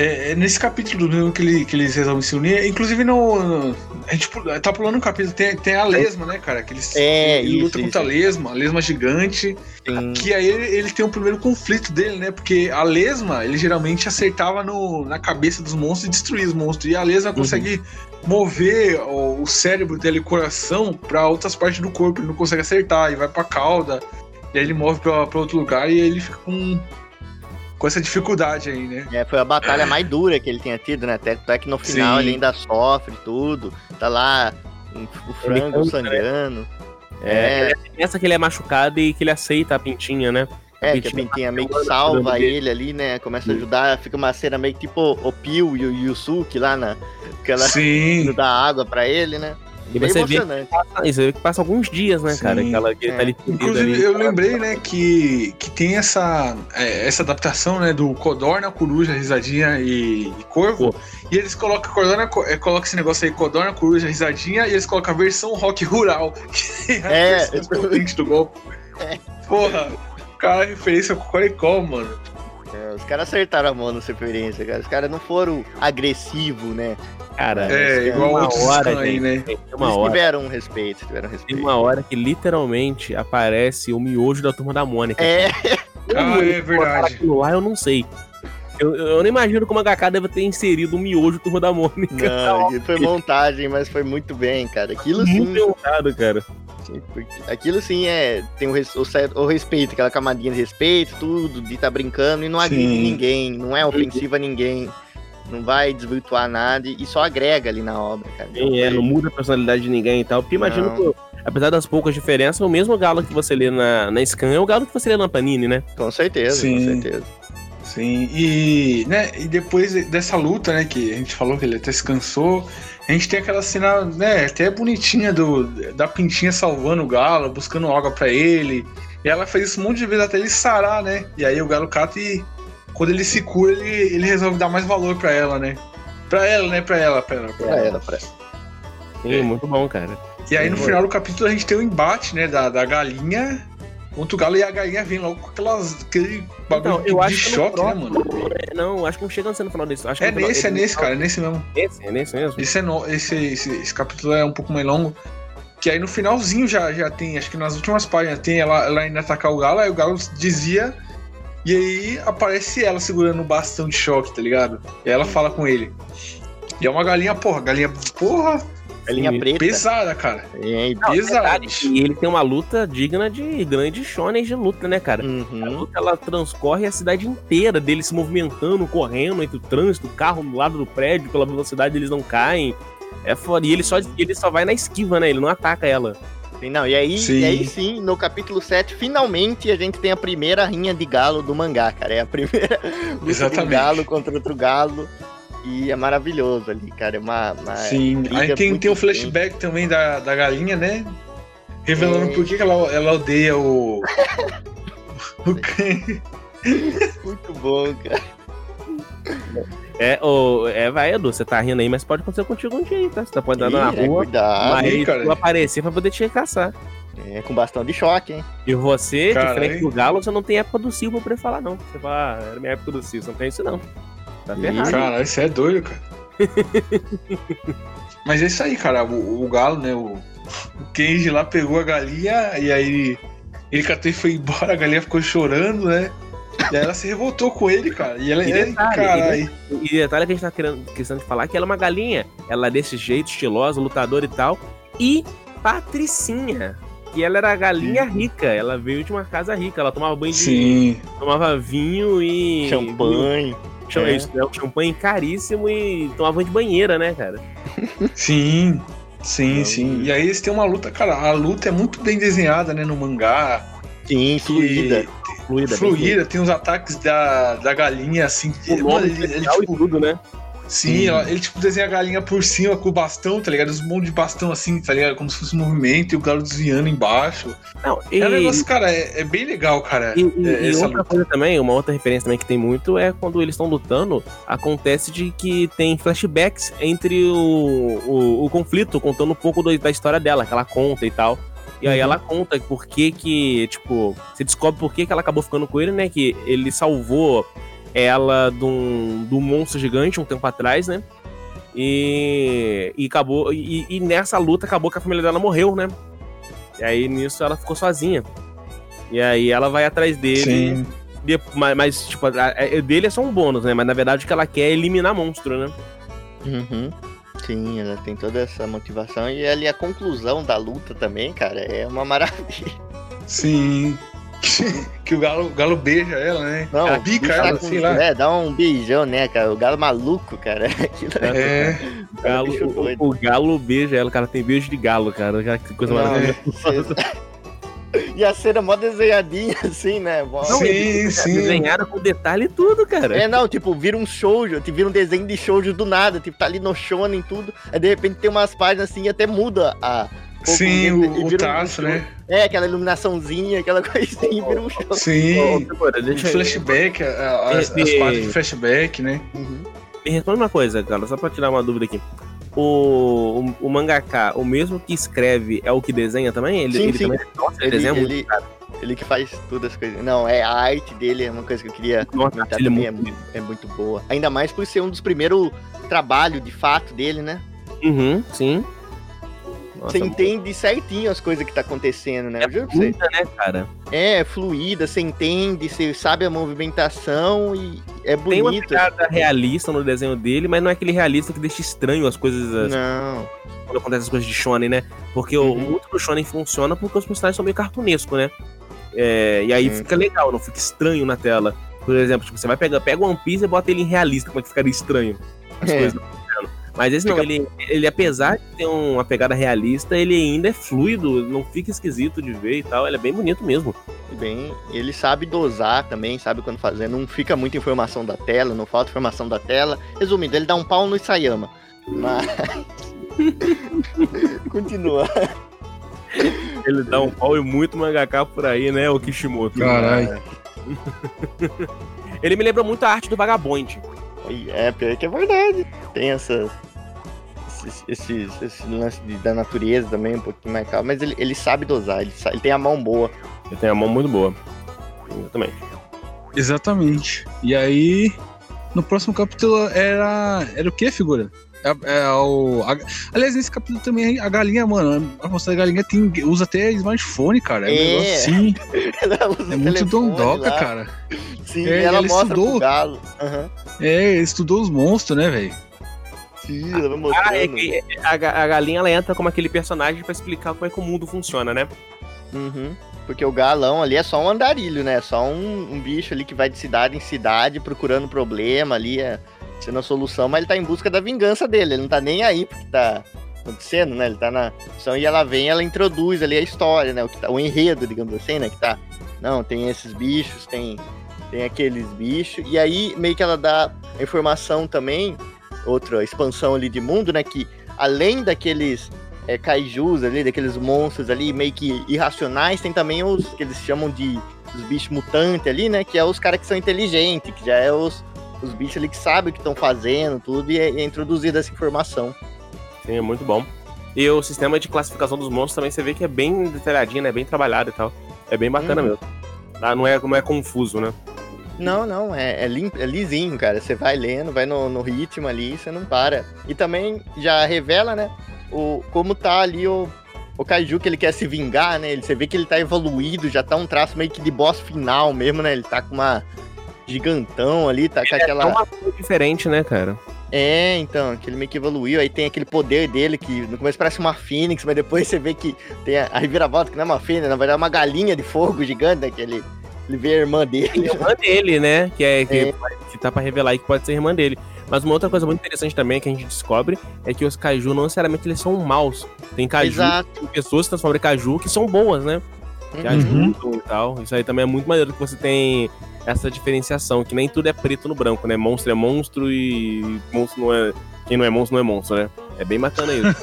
É, é nesse capítulo mesmo que, ele, que eles resolvem se unir. Inclusive no. a gente tá pulando um capítulo, tem, tem a lesma, né, cara? Que eles, É, ele isso, luta contra a isso. lesma, a lesma gigante. Sim. Que aí ele, ele tem o primeiro conflito dele, né? Porque a lesma, ele geralmente acertava no, na cabeça dos monstros e destruía os monstros. E a lesma consegue mover o, o cérebro dele, o coração, pra outras partes do corpo. Ele não consegue acertar, e vai pra cauda. E aí ele move pra, pra outro lugar e aí ele fica com, com essa dificuldade aí, né? É, foi a batalha mais dura que ele tinha tido, né? Até, até que no final Sim. ele ainda sofre tudo. Tá lá um- o frango cansa, né? sangrando. É, É, Essa que ele é machucado e que ele aceita a pintinha, né? é, que a Pintinha Pintinha meio que tá salva ele ali, né? Começa a ajudar, fica uma cena meio que tipo o Pio e o Yusuke lá na. Que ela Sim. dá água pra ele, né? E Bem você vê, emocionante. ah, isso aí que passa alguns dias, né, Sim. cara? Que, ela, que tá É. ali perdido Inclusive, ali. eu lembrei, né, que, que tem essa, é, essa adaptação, né, do Codorna, Coruja, Risadinha e, e Corvo. E eles colocam Codorna, co- é, coloca esse negócio aí, Codorna, Coruja, Risadinha, e eles colocam a versão rock rural. Que é a É. potente do golpe. Porra, cara, referência com Corecol, mano. É, os caras acertaram a mão nessa referência, cara. Os caras não foram agressivos, né? Cara, É, tem igual uma hora, aí, gente. né? tem Eles uma hora. tiveram um respeito, tiveram Tem respeito. uma hora que literalmente aparece o miojo da turma da Mônica. É, Ah, é eles verdade. Aquilo lá, eu não sei. Eu, eu não imagino como a HK deve ter inserido o miojo turma da Mônica. não, foi montagem, mas foi muito bem, cara. Aquilo sim, Muito errado, cara. sim, aquilo sim é tem o, res- o certo- o respeito, aquela camadinha de respeito, tudo, de estar brincando e não agride Sim. ninguém, não é ofensivo a ninguém, não vai desvirtuar nada e só agrega ali na obra, cara. Então Quem é, não muda a personalidade de ninguém e tal. Porque imagino Não. que, apesar das poucas diferenças, o mesmo galo que você lê na, na Scan é o galo que você lê na Panini, né? Com certeza, Sim. com certeza. Sim, e, né, e depois dessa luta, né, que a gente falou que ele até se cansou, a gente tem aquela cena, né, até bonitinha do, da Pintinha salvando o galo, buscando água pra ele, e ela faz isso um monte de vezes até ele sarar, né, e aí o galo cata e quando ele se cura, ele, ele resolve dar mais valor pra ela, né, pra ela, né, pra ela, pra ela. Pra Pra ela. ela, pra ela. Sim, É. muito bom, cara. E aí no Foi. final do capítulo a gente tem o embate, né, da, da galinha contra o galo, e a galinha vem logo com aquelas, aquele bagulho Então, eu de acho choque, né, mano. É, Não, acho que não chega a ser no final desse. Acho que É nesse, é nesse, cara, é nesse mesmo. Esse, é nesse mesmo. Esse, é no, esse, esse, esse capítulo é um pouco mais longo. Que aí no finalzinho já, já tem, acho que nas últimas páginas tem ela, ela indo atacar o galo, aí o galo dizia. E aí aparece ela segurando o bastão de choque, tá ligado? E aí ela fala com ele. E é uma galinha, porra, galinha, porra, Galinha preta. pesada, cara. É, Pesada. E ele tem uma luta digna de grande shonen de luta, né, cara? A uhum. luta ela transcorre a cidade inteira dele se movimentando, correndo entre o trânsito, o carro do lado do prédio, pela velocidade eles não caem. É foda. E ele só, ele só vai na esquiva, né? Ele não ataca ela. Sim, Não, e aí, Sim. e aí sim, no capítulo 7, finalmente a gente tem a primeira rinha de galo do mangá, cara. É a primeira luta de um galo contra outro galo. E é maravilhoso ali, cara. É uma. uma Sim. Aí tem, tem o flashback também da, da galinha, né? Revelando É. por que ela, ela odeia o. o. Muito bom, cara. É, ô, é, vai, Edu, você tá rindo aí, mas pode acontecer contigo um dia aí, tá? Você tá pode andar na é, rua, cuidado. mas cara. tu aparecer pra poder te caçar. É com bastão de choque, hein? E você, Cara, diferente hein? do Galo, você não tem época do Silva pra falar, não. Você fala, ah, era minha época do Silva. Você não tem isso, não. Tá ferrado. Cara, isso é doido, cara. Mas é isso aí, cara. O, o Galo, né? O, o Kenji lá pegou a galinha e aí ele catou e foi embora, a galinha ficou chorando, né? E aí ela se revoltou com ele, cara. E ela E é. detalhe, Caralho. E detalhe que a gente tá querendo, de falar que ela é uma galinha. Ela é desse jeito, estilosa, lutadora e tal. E Patricinha. Que ela era a galinha rica. Ela veio de uma casa rica. Ela tomava banho de. Sim. Tomava vinho e. Champanhe. Cham- É. isso, né? Um champanhe caríssimo e tomava banho de banheira, né, cara? Sim. Sim, Então, sim. E aí eles têm uma luta, cara. A luta é muito bem desenhada, né? No mangá. Sim, fluida. Fluida. bem Fluida, tem os ataques da, da galinha, assim. O Mano, nome ele, ele, especial tipo, e tudo, né? Sim, ela- ele tipo desenha a galinha por cima com o bastão, tá ligado? Os monte de bastão assim, tá ligado? Como se fosse um movimento e o galo desviando embaixo. Não, e, É um negócio, cara, é, é bem legal, cara. e- e- é, e essa outra luta. coisa também, uma outra referência também que tem muito é quando eles estão lutando, acontece de que tem flashbacks entre o, o, o conflito, contando um pouco do- da história dela, que ela conta e tal. E aí Uhum. ela conta por que que, tipo, você descobre por que que ela acabou ficando com ele, né? Que ele salvou ela de um, de um monstro gigante um tempo atrás, né? E, e acabou. E, e nessa luta acabou que a família dela morreu, né? E aí nisso ela ficou sozinha. E aí ela vai atrás dele. Sim. de- mas, mas, tipo, a, a- dele é só um bônus, né? Mas na verdade o que ela quer é eliminar monstro, né? Uhum. Sim, ela tem toda essa motivação. E ali a conclusão da luta também, cara, é uma maravilha. Sim. que o galo, o galo beija ela, né? Não, ela bica tá ela, com- sei lá. É, dá um beijão, né, cara? O galo maluco, cara. É. O galo, o, o galo beija ela, cara. Tem beijo de galo, cara. Que coisa Não, maravilhosa. E a cena mó desenhadinha, assim, né? Mó- Sim, sim. Desenhada com detalhe e tudo, cara. É, não, tipo, vira um shoujo, tipo, vira um desenho de shoujo do nada, tipo, tá ali no shonen e tudo, aí de repente tem umas páginas assim e até muda a... pouco Sim, o, o um traço, show. né? É, aquela iluminaçãozinha, aquela coisinha, vira um show. Sim. Segura, O deixa eu- flashback, a- a- as, partes de flashback, né? Uhum. Me responde uma coisa, cara, só pra tirar uma dúvida aqui. O, o, o mangaka, o mesmo que escreve é o que desenha também? Ele, Sim, ele sim. também nossa, ele, Ele, desenha muito. ele, ele que faz todas as coisas. Não, é a arte dele, é uma coisa que eu queria Nossa, comentar ele é também, é muito- muito, é muito boa. Ainda mais por ser um dos primeiros trabalhos de fato dele, né? Uhum, sim. Nossa, Você entende certinho as coisas que tá acontecendo, né? Eu você. muita, né, cara? É fluida, você entende, você sabe a movimentação e é Tem uma bonito. pegada realista no desenho dele, mas não é aquele realista que deixa estranho as coisas as- Não. quando acontecem as coisas de shonen, né? Porque o Uhum. muito do shonen funciona porque os personagens são meio cartunescos, né? É, e aí fica legal, não fica estranho na tela. Por exemplo, tipo, você vai pegar, pega One Piece e bota ele em realista, como é que ficaria estranho as É. coisas. Mas esse não, Fica- ele, ele, apesar de ter uma pegada realista, ele ainda é fluido, não fica esquisito de ver e tal, ele é bem bonito mesmo. Bem, ele sabe dosar também, sabe quando fazer. Não fica muita informação da tela, não falta informação da tela. Resumindo, ele dá um pau no Isayama. Mas. Continua. Ele dá um pau e muito mangaka por aí, né, o Kishimoto. Caralho. Ele me lembra muito a arte do Vagabond. É, pior que é verdade. Tem essas. Esses, esses, esse lance de- da natureza também, um pouquinho mais calmo. Mas ele, ele sabe dosar, ele, sa- ele tem a mão boa. Ele tem a mão muito boa. Exatamente. Exatamente. E aí, no próximo capítulo era. Era o que, figura? É, é o, a- aliás, nesse capítulo também a galinha, mano, a moça da galinha tem, usa até smartphone, cara. É, um É. negócio assim. Ela usa É muito dondoca, lá. cara. Sim, É, ela ela mostra estudou. pro galo. Aham. É, estudou os monstros, né, velho? Sim, ela vai mostrando. Ah, é a, ga- a galinha ela entra como aquele personagem pra explicar como é que o mundo funciona, né? Uhum. Porque o galão ali é só um andarilho, né? Só um, um bicho ali que vai de cidade em cidade procurando problema ali, é, sendo a solução, mas ele tá em busca da vingança dele. Ele não tá nem aí porque tá acontecendo, né? Ele tá na missão e ela vem ela introduz ali a história, né? O, tá, o enredo, digamos assim, né? Que tá. Não, tem esses bichos, tem, tem aqueles bichos. E aí meio que ela dá a informação também, outra expansão ali de mundo, né? Que além daqueles é, kaijus ali, daqueles monstros ali meio que irracionais, tem também os que eles chamam de os bichos mutantes ali, né? Que é os caras que são inteligentes, que já é os, os bichos ali que sabem o que estão fazendo, tudo, e é, é introduzida essa informação. Sim, é muito bom. E o sistema de classificação dos monstros também você vê que é bem detalhadinho, né? Bem trabalhado e tal. É bem bacana Uhum. mesmo. Ah, não, é, não é confuso, né? Não, não, é, é, lim- é lisinho, cara. Você vai lendo, vai no, no ritmo ali, você não para. E também já revela, né, o, como tá ali o, o Kaiju, que ele quer se vingar, né? Ele, você vê que ele tá evoluído, já tá um traço meio que de boss final mesmo, né? Ele tá com uma gigantão ali, tá com É aquela... uma coisa diferente, né, cara? É, então, que ele meio que evoluiu, aí tem aquele poder dele que no começo parece uma fênix, mas depois você vê que tem a, a reviravolta que não é uma fênix, na verdade é uma galinha de fogo gigante, né? Que ele, ele vê a irmã dele. irmã dele, né? Que, é, que, que tá pra revelar aí que pode ser irmã dele. Mas uma outra coisa muito interessante também que a gente descobre é que os caju não necessariamente eles são maus. Tem caju, tem pessoas que transformam em caju que são boas, né? Que Uhum. ajudam e tal. Isso aí também é muito maneiro que você tem essa diferenciação, que nem tudo é preto no branco, né? Monstro é monstro e monstro não é. Quem não é monstro não é monstro, né? É bem bacana isso.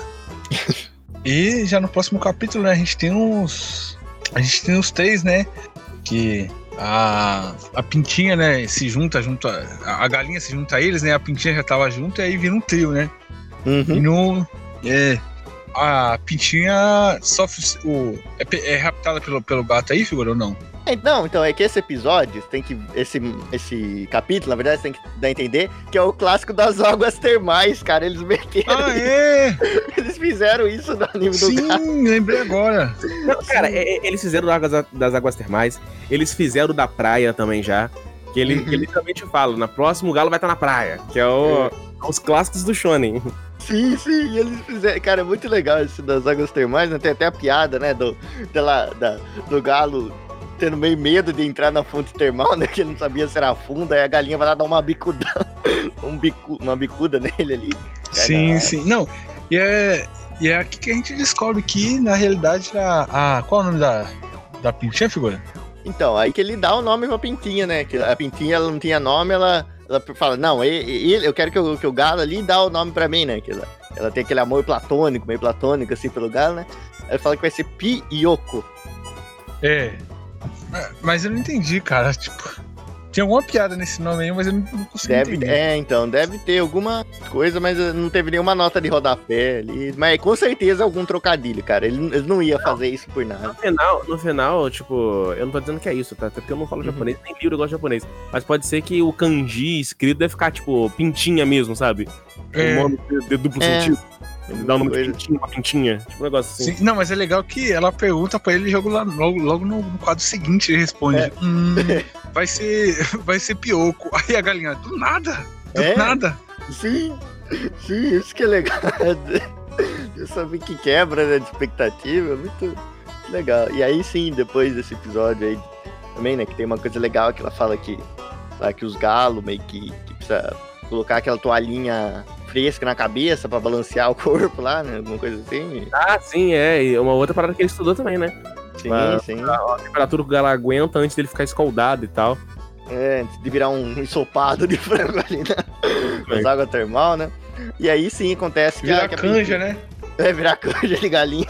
E já no próximo capítulo, né, a gente tem uns. A gente tem os três, né? Que a, a pintinha, né, se junta junto. A, a galinha se junta a eles, né? A pintinha já tava junto e aí vira um trio, né? E Uhum. no. É. A pintinha sofre o. É, é raptada pelo, pelo gato aí, figura ou não? É, Não, então é que esse episódio tem que. Esse, esse capítulo, na verdade, tem que dar a entender que é o clássico das águas termais, cara. Eles meteram. Ah, é! Eles fizeram isso no anime do gato. Sim, lembrei agora. Não, cara, é- é- eles fizeram águas- das águas termais, eles fizeram da praia também já. Que ele, Uhum. que ele literalmente fala, na próxima o galo vai estar na praia. Que é o, os clássicos do Shonen. Sim, sim, e eles fizeram. Cara, é muito legal isso das águas termais, né? Tem até a piada, né? Do, dela, da, do galo tendo meio medo de entrar na fonte termal, né? Que ele não sabia se era fundo, aí a galinha vai lá dar uma bicuda, um bicu, uma bicuda nele ali. Sim, sim. Não, e é, e é aqui que a gente descobre que, na realidade, a. a qual é o nome da, da pintinha, figura? Então, aí que ele dá o nome pra Pintinha, né? Que a Pintinha ela não tinha nome, ela, ela fala, não, e- e- ele, eu quero que o, que o galo ali dá o nome pra mim, né? Que ela, ela tem aquele amor platônico, meio platônico assim pelo galo, né? Ele fala que vai ser Piyoko. É. É, Mas eu não entendi, cara. Tipo, tinha alguma piada nesse nome aí, mas eu não, não consegui Deve, entender. é, então, deve ter alguma coisa, mas eh, não teve nenhuma nota de rodapé ali. Mas com certeza algum trocadilho, cara. Ele, ele não ia fazer isso por nada. No final, no final, tipo, eu não tô dizendo que é isso, tá? Até porque eu não falo Uhum. japonês, nem livro eu gosto de japonês. Mas pode ser que o kanji escrito deve ficar, tipo, pintinha mesmo, sabe? É. Um nome de, de duplo É. sentido. Ele dá o nome de pintinha, uma pintinha. Tipo um negócio assim. Sim, não, mas é legal que ela pergunta pra ele e lá, logo, logo no, quadro seguinte ele responde: É. Hum, vai ser. Vai ser pioco. Aí a galinha, do nada, do É? nada. Sim, sim, isso que é legal. Eu sabia que quebra né, de expectativa, é muito legal. E aí sim, depois desse episódio aí, também, né, que tem uma coisa legal que ela fala que, lá, que os galos meio que, que precisa colocar aquela toalhinha fresca na cabeça pra balancear o corpo lá, né, alguma coisa assim. Ah, sim, é. E uma outra parada que ele estudou também, né? Sim, Mas- sim. A, a temperatura que o galo aguenta antes dele ficar escaldado e tal. É, antes de virar um ensopado de frango ali na, nas águas termal, né? E aí sim acontece que a- Vira que a canja, né? É, virar canja de galinha.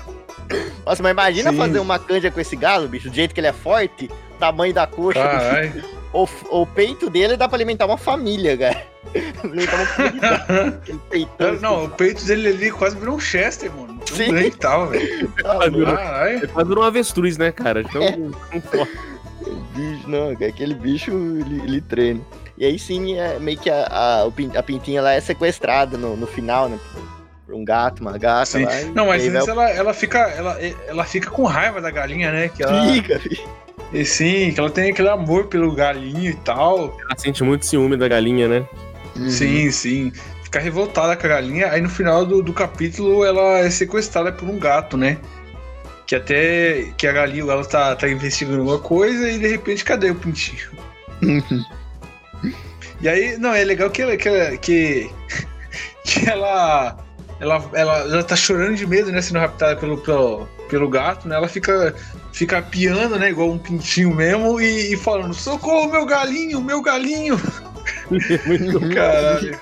Nossa, mas imagina Sim. fazer uma canja com esse galo, bicho, do jeito que ele é forte, tamanho da coxa, do- Caralho. o, o peito dele dá pra alimentar uma família, cara. Aquele peitão. Não, o peito dele ali quase virou um Chester, mano. Sim. que tava, velho. Caralho. Ele quase virou um avestruz, né, cara? Então, É. bicho, não, aquele bicho ele, ele treina. E aí sim, é meio que a, a, a pintinha lá é sequestrada no, no final, né? Por um gato, uma gata Sim. lá. Não, mas antes ela, ela, fica, ela, ela fica com raiva da galinha, né? Que ela, Fica, bicho. e sim, que ela tem aquele amor pelo galinho e tal. Ela sente muito ciúme da galinha, né? Uhum. Sim, sim. Fica revoltada com a galinha. Aí no final do, do capítulo ela é sequestrada por um gato, né? Que até que a galinha ela tá, tá investigando alguma coisa e de repente cadê o pintinho? E aí, não, é legal que ela, que, ela- que, que ela, ela, ela, ela tá chorando de medo, né? Sendo raptada pelo, pelo, pelo gato, né? Ela fica, fica piando, né? Igual um pintinho mesmo e, e falando: Socorro, meu galinho, meu galinho! Muito Caralho.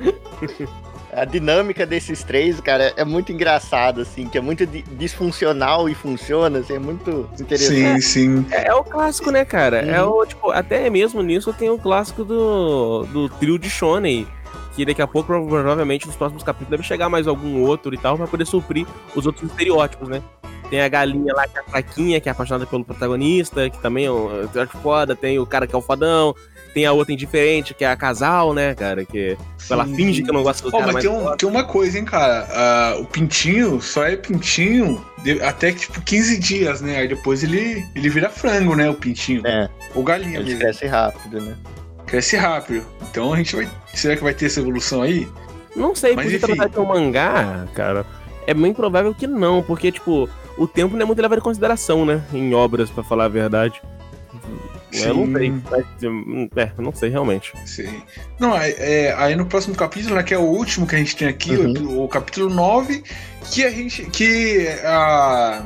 A dinâmica desses três, cara, é muito engraçado, assim, que é muito di- disfuncional e funciona, assim, é muito Sim, interessante. sim. É, é o clássico, né, cara? É Uhum. o, tipo, até mesmo nisso tem o clássico do, do trio de Shonen. que daqui a pouco, provavelmente, nos próximos capítulos deve chegar mais algum outro e tal, pra poder suprir os outros estereótipos, né? Tem a galinha lá que é a fraquinha, que é apaixonada pelo protagonista, que também é um estereótipo foda. Tem o cara que é o fodão. Tem a outra indiferente, que é a casal, né, cara? Que ela Sim, finge sim. que não gosta do Ó, cara, mas tem, um- tem uma coisa, hein, cara. Ah, o pintinho só é pintinho de- até tipo 15 dias, né? Aí depois ele, ele vira frango, né? O pintinho. É, Ou galinha ele mesmo. cresce rápido, né? Cresce rápido. Então a gente vai. Será que vai ter essa evolução aí? Não sei, Mas porque enfim. tratar de um mangá, cara, é bem provável que não, porque, tipo, o tempo não é muito levado em consideração, né? Em obras, pra falar a verdade. Eu não Sim. sei, mas, é, não sei realmente. Sim. Não, é, é, aí no próximo capítulo, né, que é o último que a gente tem aqui, Uhum. o, o capítulo 9, que a gente. que a.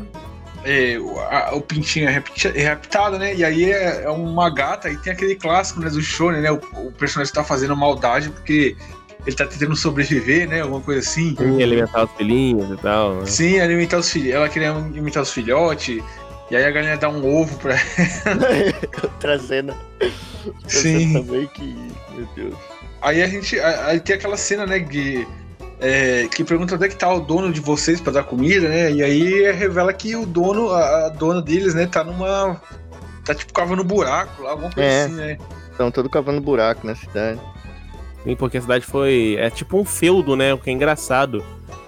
é, o- a- o pintinho é, repti- é raptado, né? E aí é, é uma gata, e tem aquele clássico né, do Shonen, né? O, o personagem tá fazendo maldade porque ele tá tentando sobreviver, né? Alguma coisa assim. Sim, alimentar os filhinhos e tal. Né? Sim, alimentar os filhos. Ela queria alimentar os filhotes. E aí a galinha dá um ovo pra Outra cena. Outra Sim. cena também que. Meu Deus. Aí a gente. Aí tem aquela cena, né, de. é, que pergunta onde é que tá o dono de vocês pra dar comida, né? E aí revela que o dono, a, a dona deles, né, tá numa. Tá tipo cavando buraco lá, alguma coisa É. assim, né? Estão todo cavando buraco na cidade. Sim, porque a cidade foi. É tipo um feudo, né? O que é engraçado.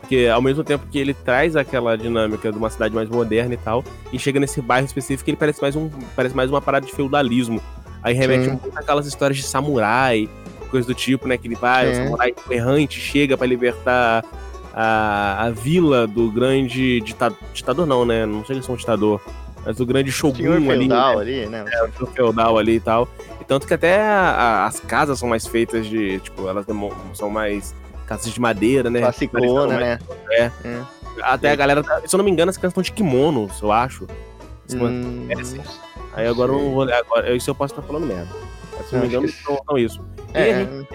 Porque ao mesmo tempo que ele traz aquela dinâmica de uma cidade mais moderna e tal, e chega nesse bairro específico, ele parece mais, um, parece mais uma parada de feudalismo. Aí remete Sim. muito àquelas histórias de samurai, coisa do tipo, né? Que ele vai, o É. samurai errante chega pra libertar a, a vila do grande dita- ditador, não, né? Não chega a ser um ditador, mas do grande shogun ali. né? feudal ali, né? do feudal ali e tal. E tanto que até a- a- as casas são mais feitas de, tipo, elas são mais casas de madeira, né? Classicona, né? É. É. Até a galera, tá- se eu não me engano, essa questão de kimonos, eu acho. Hum, Aí agora eu não vou. Agora, isso eu posso estar falando merda. Se eu não me engano, não são isso. E a é, gente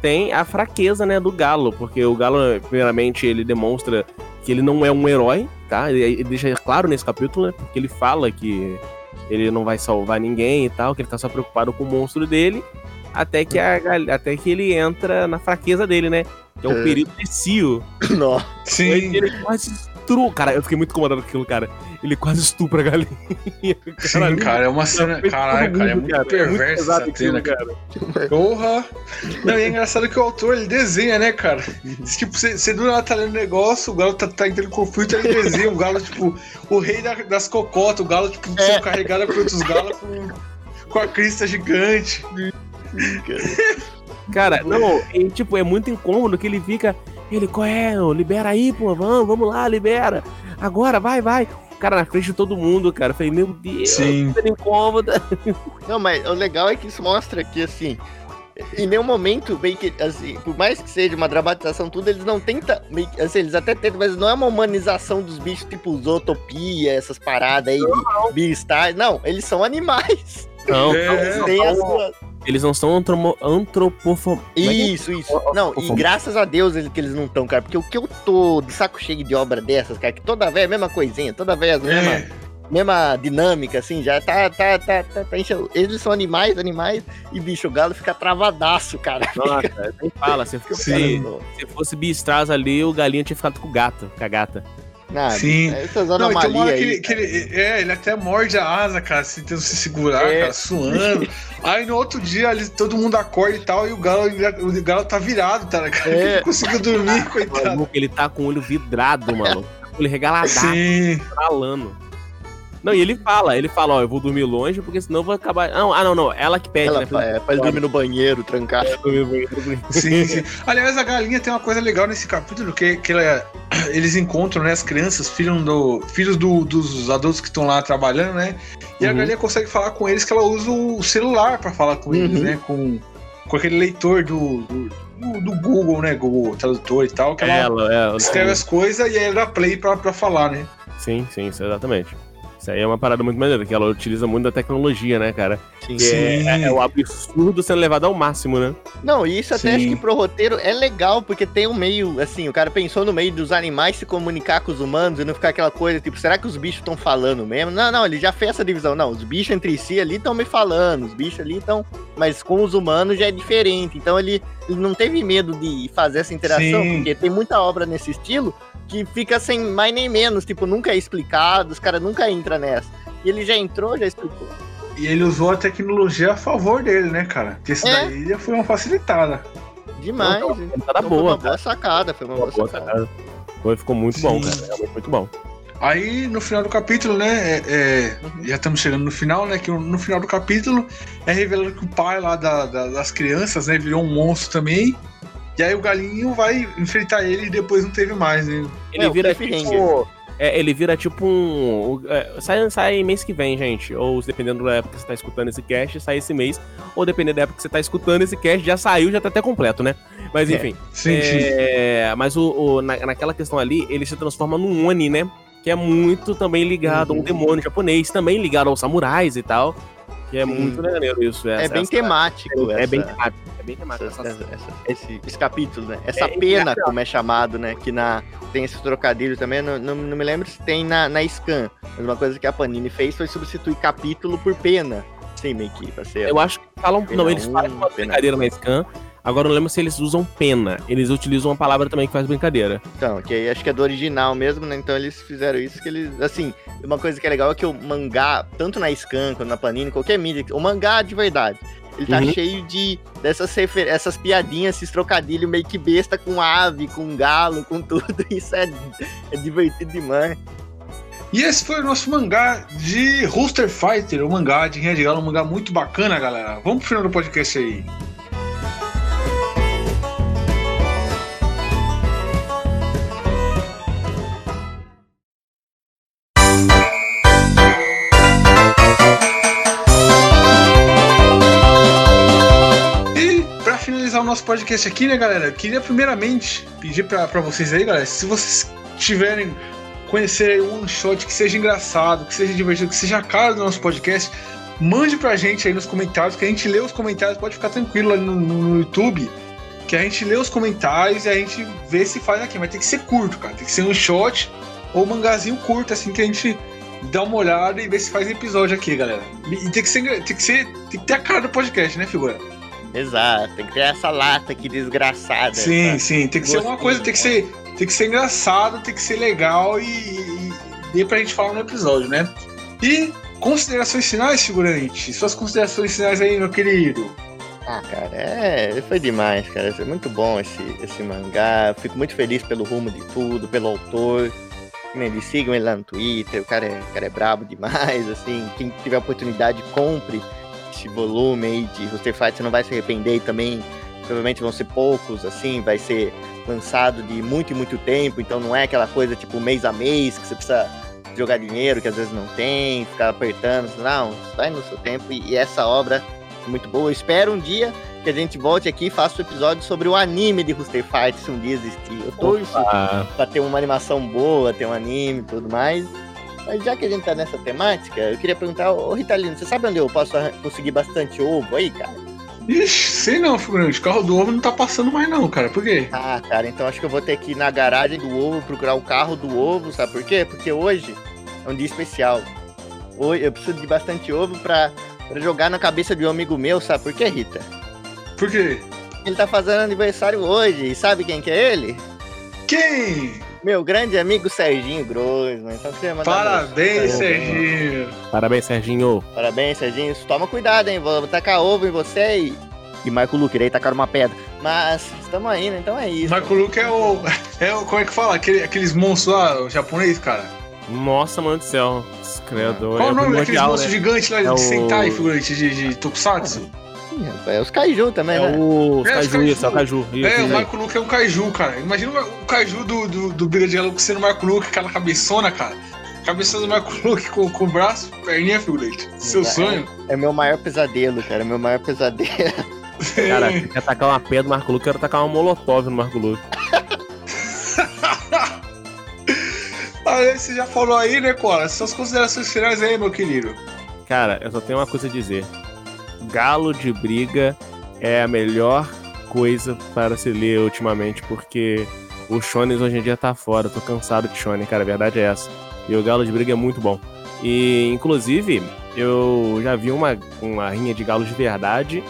tem a fraqueza, né, do Galo, porque o Galo, primeiramente, ele demonstra que ele não é um herói, tá? Ele, ele deixa claro nesse capítulo, né? Porque ele fala que ele não vai salvar ninguém e tal, que ele tá só preocupado com o monstro dele, até que, a, até que ele entra na fraqueza dele, né? Que é o É. perito de Cio. Nossa. Sim. Ele quase estupra. Cara, eu fiquei muito incomodado com aquilo, cara. Ele quase estupra a galinha. Sim, cara, é uma cena. Caralho, todo cara, é muito cara. perversa pesado essa aquilo, cena, cara. Porra! Não, e é engraçado que o autor ele desenha, né, cara? Tipo, você você do nada tá lendo negócio, o galo tá, tá entrando em conflito, ele desenha o galo, tipo, o rei da- das cocotas, o galo, tipo, sendo carregado por outros galos com, com a crista gigante. Cara, não, e, tipo, é muito incômodo que ele fica. Ele, qual é? Libera aí, pô, vamos, vamos lá, libera. Agora, vai, vai. Cara, na frente de todo mundo, cara. Eu falei, meu Deus, Sim. incômoda. Não, mas o legal é que isso mostra que, assim, em nenhum momento, meio que, assim, por mais que seja uma dramatização, tudo, eles não tentam, meio assim, eles até tentam, mas não é uma humanização dos bichos, tipo Zootopia, essas paradas aí de Beastars. Não, eles são animais. Não, É, não, Eles não, têm a não, sua... eles não são antromo, antropofo... como é é? Isso, isso. Não, e graças a Deus eles- que eles não estão, cara, porque o que eu tô de saco cheio de obra dessas, cara, que toda vez é a mesma coisinha, toda vez a mesma, É, mesma dinâmica, assim, já tá, tá, tá, tá, tá enchendo. Eles são animais, animais, e bicho, o galo fica travadaço, cara. Nossa, nem fala. Se fosse, se fosse Beastars ali, o galinho tinha ficado com o gato, com a gata. Nada. Sim. Essas Não, tem uma anomalias hora que, aí. ele, que ele- é, ele até morde a asa, cara, se tentando se segurar, É. cara, suando. Aí no outro dia ele- todo mundo acorda e tal, e o galo, o galo tá virado, tá, cara? É. Ele não conseguiu dormir, coitado. Maluco, ele tá com o olho vidrado, mano. Ele regaladaço, Sim. falando. Não, e ele fala, ele fala, ó, eu vou dormir longe, porque senão eu vou acabar. Não, ah, não, não. Ela que pede, Ela, né? é, pra ele dormir no banheiro, trancar. Sim, sim. Aliás, a galinha tem uma coisa legal nesse capítulo, que, que ela- eles encontram, né, as crianças, filhos, do, filhos do- dos adultos que estão lá trabalhando, né? E a Uhum. galinha consegue falar com eles que ela usa o celular pra falar com eles, Uhum. né? Com, com aquele leitor do, do, do Google, né? Google Tradutor e tal, que ela Ela, é. escreve as coisas e aí ela dá play pra, pra falar, né? Sim, sim, exatamente. Isso aí é uma parada muito maneira, que ela utiliza muito da tecnologia, né, cara? Sim. É, é, é o absurdo sendo levado ao máximo, né? Não, e isso até Sim. acho que pro roteiro é legal, porque tem um meio, assim, o cara pensou no meio dos animais se comunicar com os humanos e não ficar aquela coisa, tipo, será que os bichos estão falando mesmo? Não, não, ele já fez essa divisão. Não, os bichos entre si ali estão me falando, os bichos ali estão. Mas com os humanos já é diferente. Então ele, ele não teve medo de fazer essa interação, Sim. porque tem muita obra nesse estilo que fica sem mais nem menos, tipo, nunca é explicado, os caras nunca entram nessa. E ele já entrou, já explicou. E ele usou a tecnologia a favor dele, né, cara? Porque isso É. daí já foi uma facilitada. Demais. Então, Tá foi boa, uma boa sacada, foi uma Boa, boa boa sacada. sacada. Foi, ficou muito bom, Sim. cara. Realmente muito bom. Aí, no final do capítulo, né, é- é, Uhum. já estamos chegando no final, né, que no final do capítulo é revelado que o pai lá da- da- das crianças, né, virou um monstro também. E aí o galinho vai enfrentar ele e depois não teve mais, né? Ele É, vira tipo. É, ele vira tipo um. é, sai, sai mês que vem, gente. Ou dependendo da época que você tá escutando esse cast, sai esse mês. Ou dependendo da época que você tá escutando esse cast, já saiu, já tá até completo, né? Mas É. enfim. Sim, sim. É, mas o, o- na, naquela questão ali, ele se transforma num Oni, né? Que é muito também ligado a Uhum. um demônio japonês, também ligado aos samurais e tal. Que é Sim. muito maneiro isso. É essa- bem essa- temático. É, essa- bem temático. É bem temático. essa- essa- essa- esse, esse capítulo, né? Essa É, pena, é, como é chamado, né? Que na, tem esse trocadilho também, não, não, não me lembro se tem na, na Scan. Mas uma coisa que a Panini fez foi substituir capítulo por pena. Sim, meio que pra ser. Eu acho que falam. Não, eles um, fazem uma brincadeira na Scan. Agora eu não lembro se eles usam pena. Eles utilizam uma palavra também que faz brincadeira. Então, que aí acho que é do original mesmo, né? Então eles fizeram isso que eles. Assim, uma coisa que é legal é que o mangá, tanto na Scan quanto na Panini, qualquer mídia, o mangá de verdade. Ele tá Uhum. cheio de dessas refer- essas piadinhas, esses trocadilhos meio que besta com ave, com galo, com tudo. Isso é, é divertido demais. E esse foi o nosso mangá de Rooster Fighter, o mangá de Rinha de Galo, um mangá muito bacana, galera. Vamos pro final do podcast aí. Nosso podcast aqui, né, galera? Eu queria primeiramente pedir pra vocês aí, galera, se vocês tiverem conhecer aí um shot que seja engraçado, que seja divertido, que seja a cara do nosso podcast, mande pra gente aí nos comentários, que a gente lê os comentários, pode ficar tranquilo ali no, no- no YouTube, que a gente lê os comentários e a gente vê se faz aqui, mas tem que ser curto, cara, tem que ser um shot ou um mangazinho curto, assim, que a gente dá uma olhada e vê se faz episódio aqui, galera. E tem que ser, tem que ser, tem que ter a cara do podcast, né, figura? Exato, tem que ter essa lata aqui desgraçada. Sim, essa- sim, tem que ser uma Gostinho, coisa, tem que ser, tem que ser engraçado, tem que ser legal e, e, dê pra gente falar no episódio, né? E considerações finais, figurante? Suas considerações finais aí, meu querido. Ah, cara, é, foi demais, cara. É muito bom esse, esse mangá. Fico muito feliz pelo rumo de tudo, pelo autor. Eles sigam ele lá no Twitter, o cara é, o cara é brabo demais, assim. Quem tiver oportunidade, compre esse volume aí de Rooster Fight, você não vai se arrepender e também. Provavelmente vão ser poucos, assim, vai ser lançado de muito e muito tempo, então não é aquela coisa tipo mês a mês que você precisa jogar dinheiro que às vezes não tem, ficar apertando, não, vai no seu tempo e, e essa obra é muito boa. Eu espero um dia que a gente volte aqui e faça um episódio sobre o anime de Rooster Fight, se um dia existir. Eu torço pra ter uma animação boa, ter um anime e tudo mais. Mas já que a gente tá nessa temática, eu queria perguntar, ô Ritalino, você sabe onde eu posso conseguir bastante ovo aí, cara? Ixi, sei não, figurante. O carro do ovo não tá passando mais, não, cara. Por quê? Ah, cara, então acho que eu vou ter que ir na garagem do ovo procurar o carro do ovo, sabe por quê? Porque hoje é um dia especial. Hoje eu preciso de bastante ovo pra, pra jogar na cabeça de um amigo meu, sabe por quê, Rita? Por quê? Ele tá fazendo aniversário hoje, e sabe quem que é ele? Quem? Meu grande amigo Serginho Grossman. Então, eu queria mandar Parabéns, Serginho. parabéns, Serginho. Parabéns, Serginho. Toma cuidado, hein? Vou tacar ovo em você e. E Marco Luque, irei tacar uma pedra. Mas estamos aí, né? Então é isso. Marco Luke é o, é o. Como é que fala? Aquele, aqueles monstros lá, o japonês, cara. Nossa, mano do céu. Credo. Qual é o nome daqueles monstros né? gigantes lá É de o- Sentai, figurante de, de Tokusatsu? Rapaz, é os Kaiju também, É né? o É, os Caju, isso, é o Caju. Caju. Isso, É, o. Marco Luke é um kaiju, cara. Imagina o kaiju do, do, do Briga de Galo sendo o Marco Luke, aquela cabeçona, cara. Cabeça do Marco Luke com, com o braço, perninha, figurante. Seu É. sonho. É meu maior pesadelo, cara. É meu maior pesadelo. Cara, você quer tacar uma pedra no Marco eu quero tacar uma molotov no Marco Luque. Ai, você já falou aí, né, Cola? Suas considerações finais aí, meu querido. Cara, eu só tenho uma coisa a dizer. Galo de briga é a melhor coisa para se ler ultimamente, porque o Shonen hoje em dia tá fora. Eu tô cansado de Shonen, cara. A verdade é essa. E o Galo de Briga é muito bom. E, inclusive, eu já vi uma, uma rinha de galos de verdade.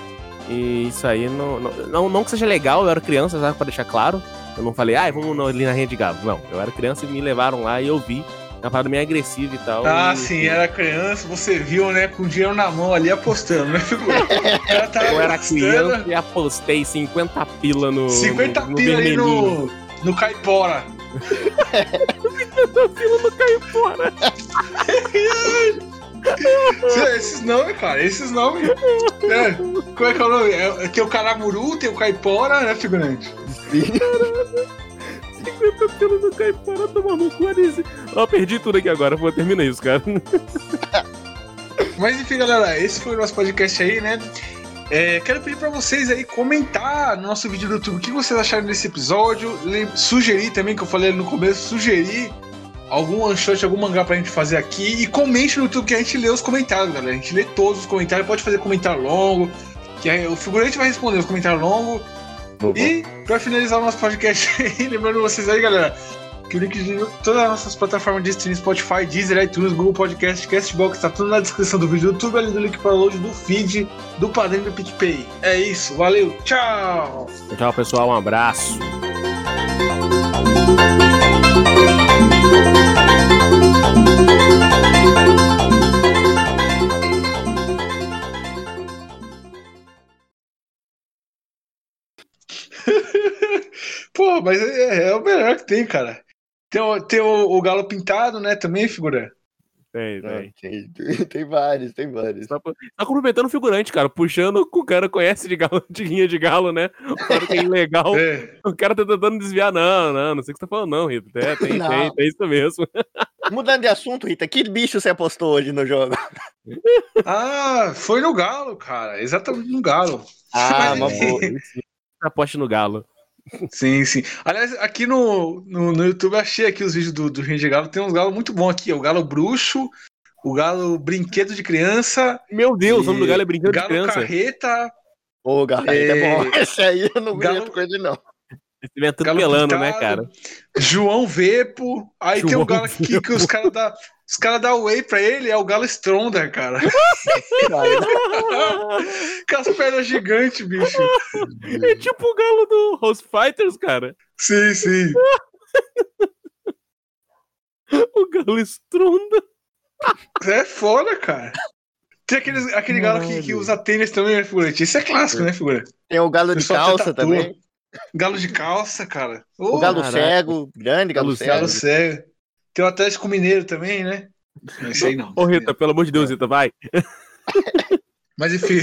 E isso aí não, não, não, não que seja legal, eu era criança, sabe, pra deixar claro. Eu não falei, ah, vamos ali na rinha de galo. Não, eu era criança e me levaram lá e eu vi. Uma parada meio agressiva e tal. Ah, e, sim, era criança, você viu, né, com dinheiro na mão ali apostando, né, figura? Eu era criança e apostei 50 pila no. 50 no, no pila aí vermelhinho. no, no caipora. 50 pila no caipora. Esses nomes, cara, esses nomes. É, como é que é o nome? É, tem o caramuru, tem o caipora, né, figurante? 50 pila no caipora, toma no cu, Alice. Ó, perdi tudo aqui agora, vou terminar isso, cara. Mas enfim, galera, esse foi o nosso podcast aí, né? É, quero pedir pra vocês aí comentar no nosso vídeo do YouTube o que vocês acharam desse episódio. Sugerir também, que eu falei no começo, sugerir algum one shot, algum mangá pra gente fazer aqui. E comente no YouTube que a gente lê os comentários, galera. A gente lê todos os comentários, pode fazer comentário longo. Que aí o figurante vai responder os comentários longos. E pra finalizar o nosso podcast aí, lembrando vocês aí, galera, que o link de todas as nossas plataformas de streaming, Spotify, Deezer, iTunes, Google Podcast, Castbox, tá tudo na descrição do vídeo do YouTube, além do link para download do feed, do padrinho do PicPay. É isso, valeu, tchau! Tchau, pessoal, um abraço. Pô, mas é, é o melhor que tem, cara. Tem, o, tem o, o galo pintado, né, também, figura? Tem, Não, tem. tem, tem vários, tem vários. Tá, tá cumprimentando o figurante, cara. Puxando o cara conhece de galo, de rinha de galo, né? O cara que é ilegal. É. O cara tá tentando desviar. Não, não, não sei o que você tá falando, não, Rita. É, tem, Não. tem, tem isso mesmo. Mudando de assunto, Rita, que bicho você apostou hoje no jogo? Ah, foi no galo, cara. Exatamente no galo. Ah, Mas uma boa. Aposte no galo. Sim, sim. Aliás, aqui no, no, no YouTube eu achei aqui os vídeos do, do de Galo. Tem uns galos muito bons aqui. ó. O galo bruxo, o galo brinquedo de criança, Meu Deus, o nome do galo é brinquedo de galo criança. carreta, Ô, Garrafa, é... É. bom. Esse aí eu não Galo- com ele, não. Esse vem galo atropelando, né, cara? João Vepo. Aí tem João um galo aqui que os caras dão os cara dá whey pra ele, é o galo Stronda, cara. Com as pernas gigantes, bicho. É tipo o galo do House Fighters, cara. Sim, sim. O galo estronda. É foda, cara. Tem aqueles, aquele galo que, que Caralho. usa tênis também, né, figurante? Esse é clássico, né, figurante? Tem o galo de calça também. Galo de calça, cara. O galo caraca. cego, grande galo, Galo cego. Galo cego. Tem o Atlético Mineiro também, né? Não, aí não. Ô, Rita, pelo amor de Deus, Rita, vai. Mas enfim,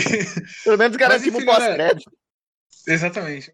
Pelo menos enfim, o pós-crédito. exatamente.